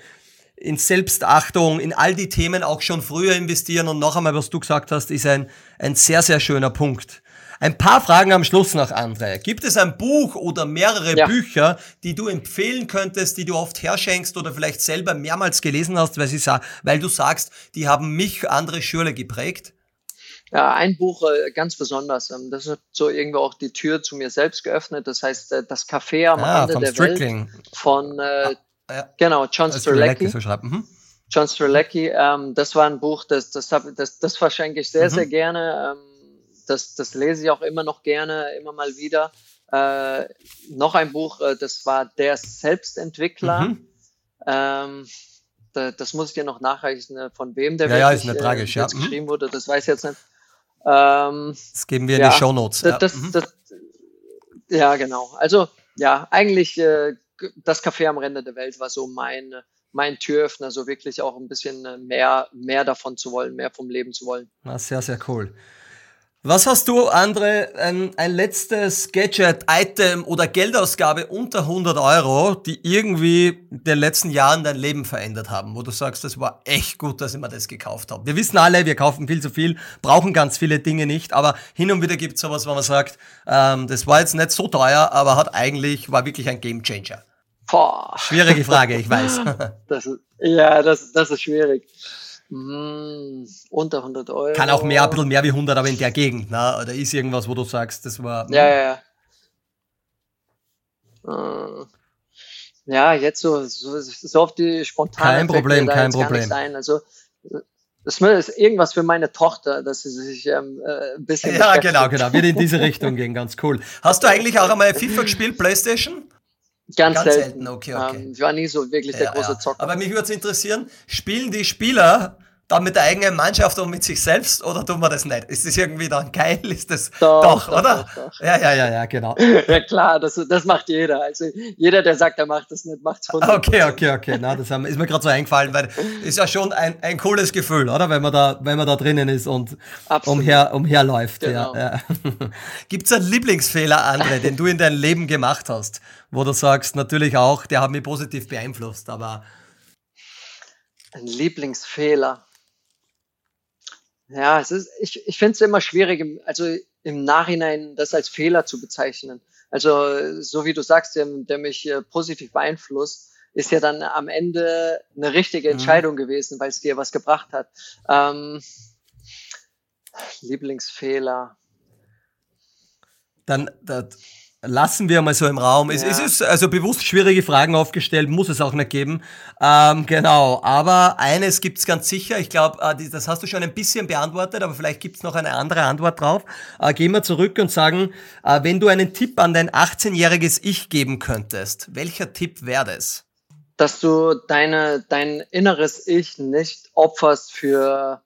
in Selbstachtung, in all die Themen auch schon früher investieren. Und noch einmal, was du gesagt hast, ist ein, ein sehr, sehr schöner Punkt. Ein paar Fragen am Schluss noch, André. Gibt es ein Buch oder mehrere ja. Bücher, die du empfehlen könntest, die du oft herschenkst oder vielleicht selber mehrmals gelesen hast, weil, sie, weil du sagst, die haben mich, andere Schüler geprägt? Ja, ein Buch äh, ganz besonders. Ähm, das hat so irgendwo auch die Tür zu mir selbst geöffnet. Das heißt, äh, das Café am ah, Ende der Strickling. Welt von äh, ja. Genau, John Strelacki. So mhm. John Strelacki, ähm, das war ein Buch, das, das, hab, das, das verschenke ich sehr, mhm. sehr gerne. Ähm, das, das lese ich auch immer noch gerne, immer mal wieder. Äh, noch ein Buch, äh, das war Der Selbstentwickler. Mhm. Ähm, da, das muss ich dir noch nachreichen, äh, von wem der ja, ja, ist nicht tragisch, äh, ja. Mhm. geschrieben wurde, das weiß ich jetzt nicht. Ähm, das geben wir in ja, die Show Notes. Ja. Das, mhm. das, ja, genau. Also ja, eigentlich äh, das Café am Rande der Welt war so mein, mein Türöffner, so wirklich auch ein bisschen äh, mehr, mehr davon zu wollen, mehr vom Leben zu wollen. Na, sehr, sehr cool. Was hast du, Andre, ein, ein letztes Gadget, Item oder Geldausgabe unter 100 Euro, die irgendwie in den letzten Jahren dein Leben verändert haben, wo du sagst, das war echt gut, dass ich mir das gekauft habe. Wir wissen alle, wir kaufen viel zu viel, brauchen ganz viele Dinge nicht, aber hin und wieder gibt es sowas, wo man sagt, ähm, das war jetzt nicht so teuer, aber hat eigentlich, war wirklich ein Gamechanger. Schwierige Frage, ich weiß. [LAUGHS] das ist, ja, das, das ist schwierig. Mm, unter 100 Euro. Kann auch mehr, ein bisschen mehr wie 100, aber in der Gegend. Ne? Oder ist irgendwas, wo du sagst, das war. Ja, ja, ja. Äh, ja, jetzt so, so, so auf die spontane Kein Problem, kein Problem. Sein. Also, das ist irgendwas für meine Tochter, dass sie sich ähm, äh, ein bisschen. Ja, genau, genau. Wird in diese Richtung gehen, ganz cool. Hast du eigentlich auch einmal FIFA gespielt, PlayStation? Ganz, Ganz selten. selten. Okay, okay. Ähm, ich war nie so wirklich der ja, große Zocker. Aber mich würde es interessieren, spielen die Spieler dann mit der eigenen Mannschaft und mit sich selbst oder tun wir das nicht? Ist das irgendwie dann geil? Ist das doch, doch, doch oder? Doch, ja, ja, ja, ja, genau. [LAUGHS] ja klar, das, das macht jeder. Also jeder, der sagt, er macht das nicht, macht es Okay, okay, okay. Na, das ist mir gerade so eingefallen, weil ist ja schon ein, ein cooles Gefühl, oder? Wenn man da, wenn man da drinnen ist und umher, umherläuft. Genau. Ja, [LAUGHS] ja. Gibt es einen Lieblingsfehler, André, den du in deinem Leben gemacht hast, wo du sagst, natürlich auch, der hat mich positiv beeinflusst, aber ein Lieblingsfehler. Ja, es ist, ich, ich finde es immer schwierig, also im Nachhinein das als Fehler zu bezeichnen. Also, so wie du sagst, der, der mich äh, positiv beeinflusst, ist ja dann am Ende eine richtige mhm. Entscheidung mhm. gewesen, weil es dir was gebracht hat. Ähm, Lieblingsfehler. Dann, das, lassen wir mal so im Raum. Ja. Es, es, ist also bewusst schwierige Fragen aufgestellt, muss es auch nicht geben. Ähm, genau, aber eines gibt's ganz sicher. Ich glaube, äh, das hast du schon ein bisschen beantwortet, aber vielleicht gibt's noch eine andere Antwort drauf. Äh, gehen wir zurück und sagen, äh, wenn du einen Tipp an dein 18-jähriges Ich geben könntest, welcher Tipp wäre das? Dass du deine, dein inneres Ich nicht opferst für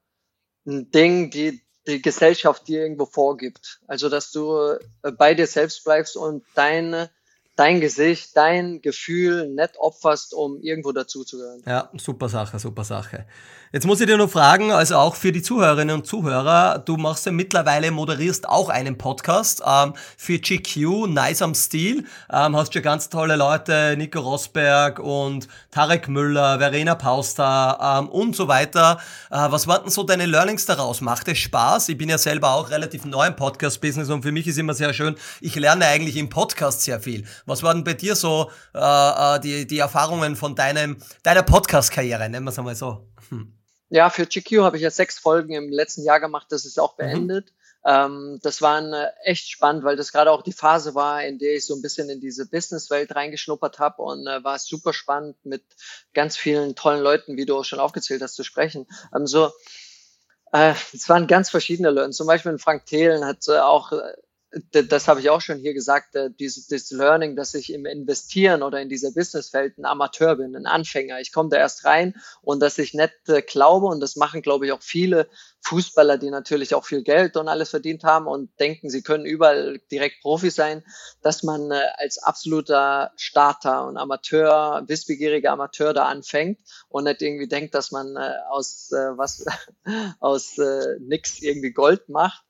ein Ding, die die Gesellschaft dir irgendwo vorgibt. Also, dass du äh, bei dir selbst bleibst und deine, dein Gesicht, dein Gefühl nicht opferst, um irgendwo dazuzugehören. Ja, super Sache, super Sache. Jetzt muss ich dir noch fragen, also auch für die Zuhörerinnen und Zuhörer, du machst ja mittlerweile, moderierst auch einen Podcast ähm, für GQ, Nice am Stil. Ähm, hast schon ganz tolle Leute, Nico Rosberg und Tarek Müller, Verena Pauster ähm, und so weiter. Äh, was waren denn so deine Learnings daraus? Macht es Spaß? Ich bin ja selber auch relativ neu im Podcast-Business und für mich ist immer sehr schön, ich lerne eigentlich im Podcast sehr viel. Was waren bei dir so äh, äh, die, die Erfahrungen von deinem, deiner Podcast-Karriere, nennen wir es einmal so? Hm. Ja, für GQ habe ich ja sechs Folgen im letzten Jahr gemacht, das ist auch mhm. beendet. Mhm. Ähm, das war eine, echt spannend, weil das gerade auch die Phase war, in der ich so ein bisschen in diese Businesswelt reingeschnuppert habe und äh, war super spannend mit ganz vielen tollen Leuten, wie du auch schon aufgezählt hast, zu sprechen. Ähm, so, äh, es waren ganz verschiedene Leute. Zum Beispiel Frank Thelen hat äh, auch äh, das habe ich auch schon hier gesagt, äh, dieses, dieses Learning, dass ich im Investieren oder in dieser Businesswelt ein Amateur bin, ein Anfänger. Ich komme da erst rein und dass ich nicht äh, glaube, und das machen, glaube ich, auch viele Fußballer, die natürlich auch viel Geld und alles verdient haben und denken, sie können überall direkt Profi sein, dass man äh, als absoluter Starter und Amateur, wissbegieriger Amateur da anfängt und nicht irgendwie denkt, dass man aus was [LAUGHS] aus nix irgendwie Gold macht.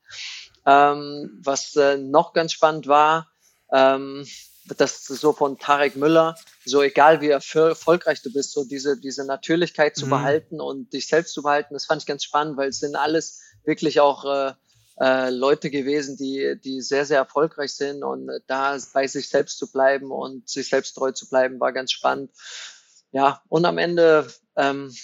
Ähm, was äh, noch ganz spannend war, ähm, das so von Tarek Müller, so egal wie erfolgreich du bist, so diese, diese Natürlichkeit zu mhm. behalten und dich selbst zu behalten, das fand ich ganz spannend, weil es sind alles wirklich auch äh, äh, Leute gewesen, die, die sehr, sehr erfolgreich sind und da bei sich selbst zu bleiben und sich selbst treu zu bleiben, war ganz spannend. Ja, und am Ende ähm,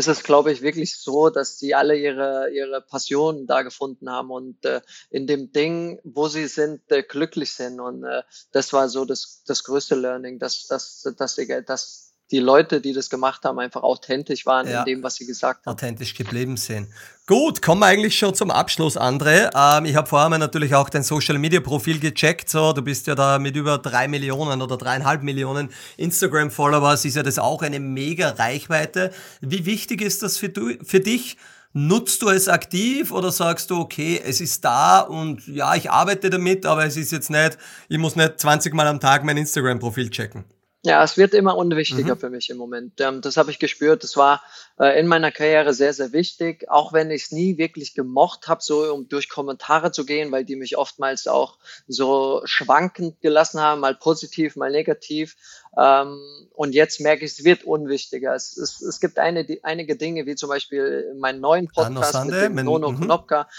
ist es, glaube ich, wirklich so, dass sie alle ihre, ihre Passion da gefunden haben und äh, in dem Ding, wo sie sind, äh, glücklich sind. Und äh, das war so das, das größte Learning, dass, dass, dass, dass, dass die Leute, die das gemacht haben, einfach authentisch waren ja. in dem, was sie gesagt haben. Authentisch geblieben sind. Gut, kommen wir eigentlich schon zum Abschluss, André. Ähm, ich habe vorher mal natürlich auch dein Social Media Profil gecheckt. So, du bist ja da mit über drei Millionen oder dreieinhalb Millionen Instagram Followers, ist ja das auch eine mega Reichweite. Wie wichtig ist das für, du, für dich? Nutzt du es aktiv oder sagst du, okay, es ist da und ja, ich arbeite damit, aber es ist jetzt nicht, ich muss nicht 20 Mal am Tag mein Instagram-Profil checken? Ja, es wird immer unwichtiger mhm. für mich im Moment. Ähm, das habe ich gespürt. Das war äh, in meiner Karriere sehr, sehr wichtig. Auch wenn ich es nie wirklich gemocht habe, so um durch Kommentare zu gehen, weil die mich oftmals auch so schwankend gelassen haben, mal positiv, mal negativ. Ähm, und jetzt merke ich, es wird unwichtiger. Es, es, es gibt eine, die, einige Dinge, wie zum Beispiel meinen neuen Podcast mit dem Nono mhm. Knopka,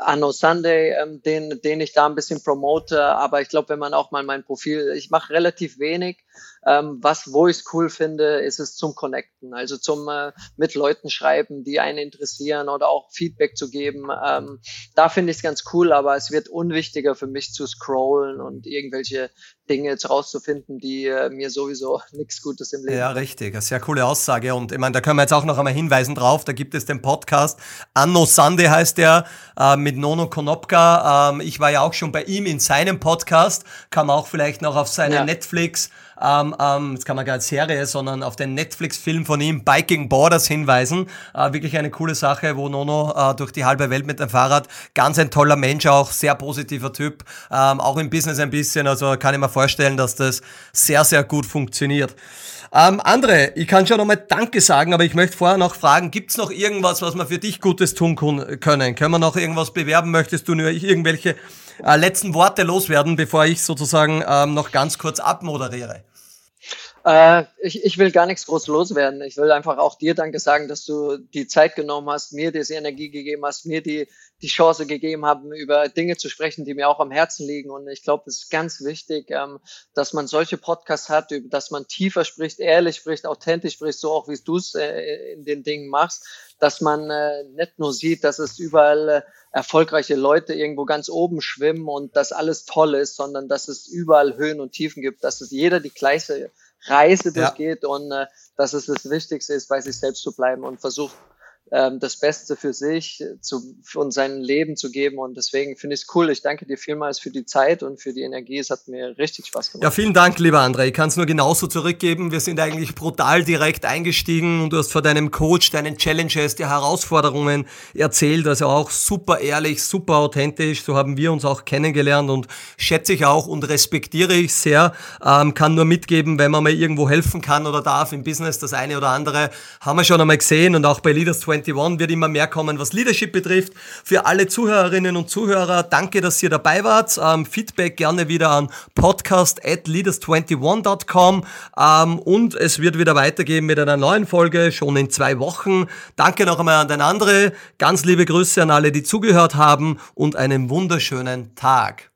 Anno Sunday, ähm, den, den ich da ein bisschen promote. Aber ich glaube, wenn man auch mal mein Profil, ich mache relativ wenig. Ähm, was, wo ich es cool finde, ist es zum Connecten, also zum äh, mit Leuten schreiben, die einen interessieren oder auch Feedback zu geben. Ähm, da finde ich es ganz cool, aber es wird unwichtiger für mich zu scrollen und irgendwelche Dinge jetzt rauszufinden, die äh, mir sowieso [LAUGHS] nichts Gutes im Leben. Ja, richtig. Eine sehr coole Aussage. Und ich meine, da können wir jetzt auch noch einmal hinweisen drauf. Da gibt es den Podcast. Anno Sande heißt der äh, mit Nono Konopka. Ähm, ich war ja auch schon bei ihm in seinem Podcast. Kann man auch vielleicht noch auf seine ja. Netflix ähm, ähm, jetzt kann man gar nicht Serie, sondern auf den Netflix-Film von ihm, Biking Borders, hinweisen. Äh, wirklich eine coole Sache, wo Nono äh, durch die halbe Welt mit dem Fahrrad, ganz ein toller Mensch auch, sehr positiver Typ, ähm, auch im Business ein bisschen, also kann ich mir vorstellen, dass das sehr, sehr gut funktioniert. Ähm, Andre, ich kann schon nochmal Danke sagen, aber ich möchte vorher noch fragen, gibt's noch irgendwas, was wir für dich Gutes tun können? Können wir noch irgendwas bewerben? Möchtest du nur irgendwelche äh, letzten Worte loswerden, bevor ich sozusagen ähm, noch ganz kurz abmoderiere? Äh, ich, ich will gar nichts groß loswerden. Ich will einfach auch dir Danke sagen, dass du die Zeit genommen hast, mir diese Energie gegeben hast, mir die, die Chance gegeben haben, über Dinge zu sprechen, die mir auch am Herzen liegen. Und ich glaube, es ist ganz wichtig, ähm, dass man solche Podcasts hat, dass man tiefer spricht, ehrlich spricht, authentisch spricht, so auch wie du es äh, in den Dingen machst, dass man äh, nicht nur sieht, dass es überall äh, erfolgreiche Leute irgendwo ganz oben schwimmen und dass alles toll ist, sondern dass es überall Höhen und Tiefen gibt, dass es jeder die gleiche Reise durchgeht ja. und äh, dass es das Wichtigste ist, bei sich selbst zu bleiben und versucht ähm, das Beste für sich zu, und sein Leben zu geben. Und deswegen finde ich es cool. Ich danke dir vielmals für die Zeit und für die Energie. Es hat mir richtig Spaß gemacht. Ja, vielen Dank, lieber André. Ich kann es nur genauso zurückgeben. Wir sind eigentlich brutal direkt eingestiegen und du hast vor deinem Coach, deinen Challenges, die Herausforderungen erzählt. Also auch super ehrlich, super authentisch. So haben wir uns auch kennengelernt und schätze ich auch und respektiere ich sehr. Ähm, kann nur mitgeben, wenn man mal irgendwo helfen kann oder darf im Business, das eine oder andere haben wir schon einmal gesehen und auch bei Leaders 20 21 wird immer mehr kommen, was Leadership betrifft. Für alle Zuhörerinnen und Zuhörer, danke, dass ihr dabei wart. Ähm, Feedback gerne wieder an podcast at leaders21.com ähm, und es wird wieder weitergehen mit einer neuen Folge, schon in zwei Wochen. Danke noch einmal an den anderen. Ganz liebe Grüße an alle, die zugehört haben und einen wunderschönen Tag.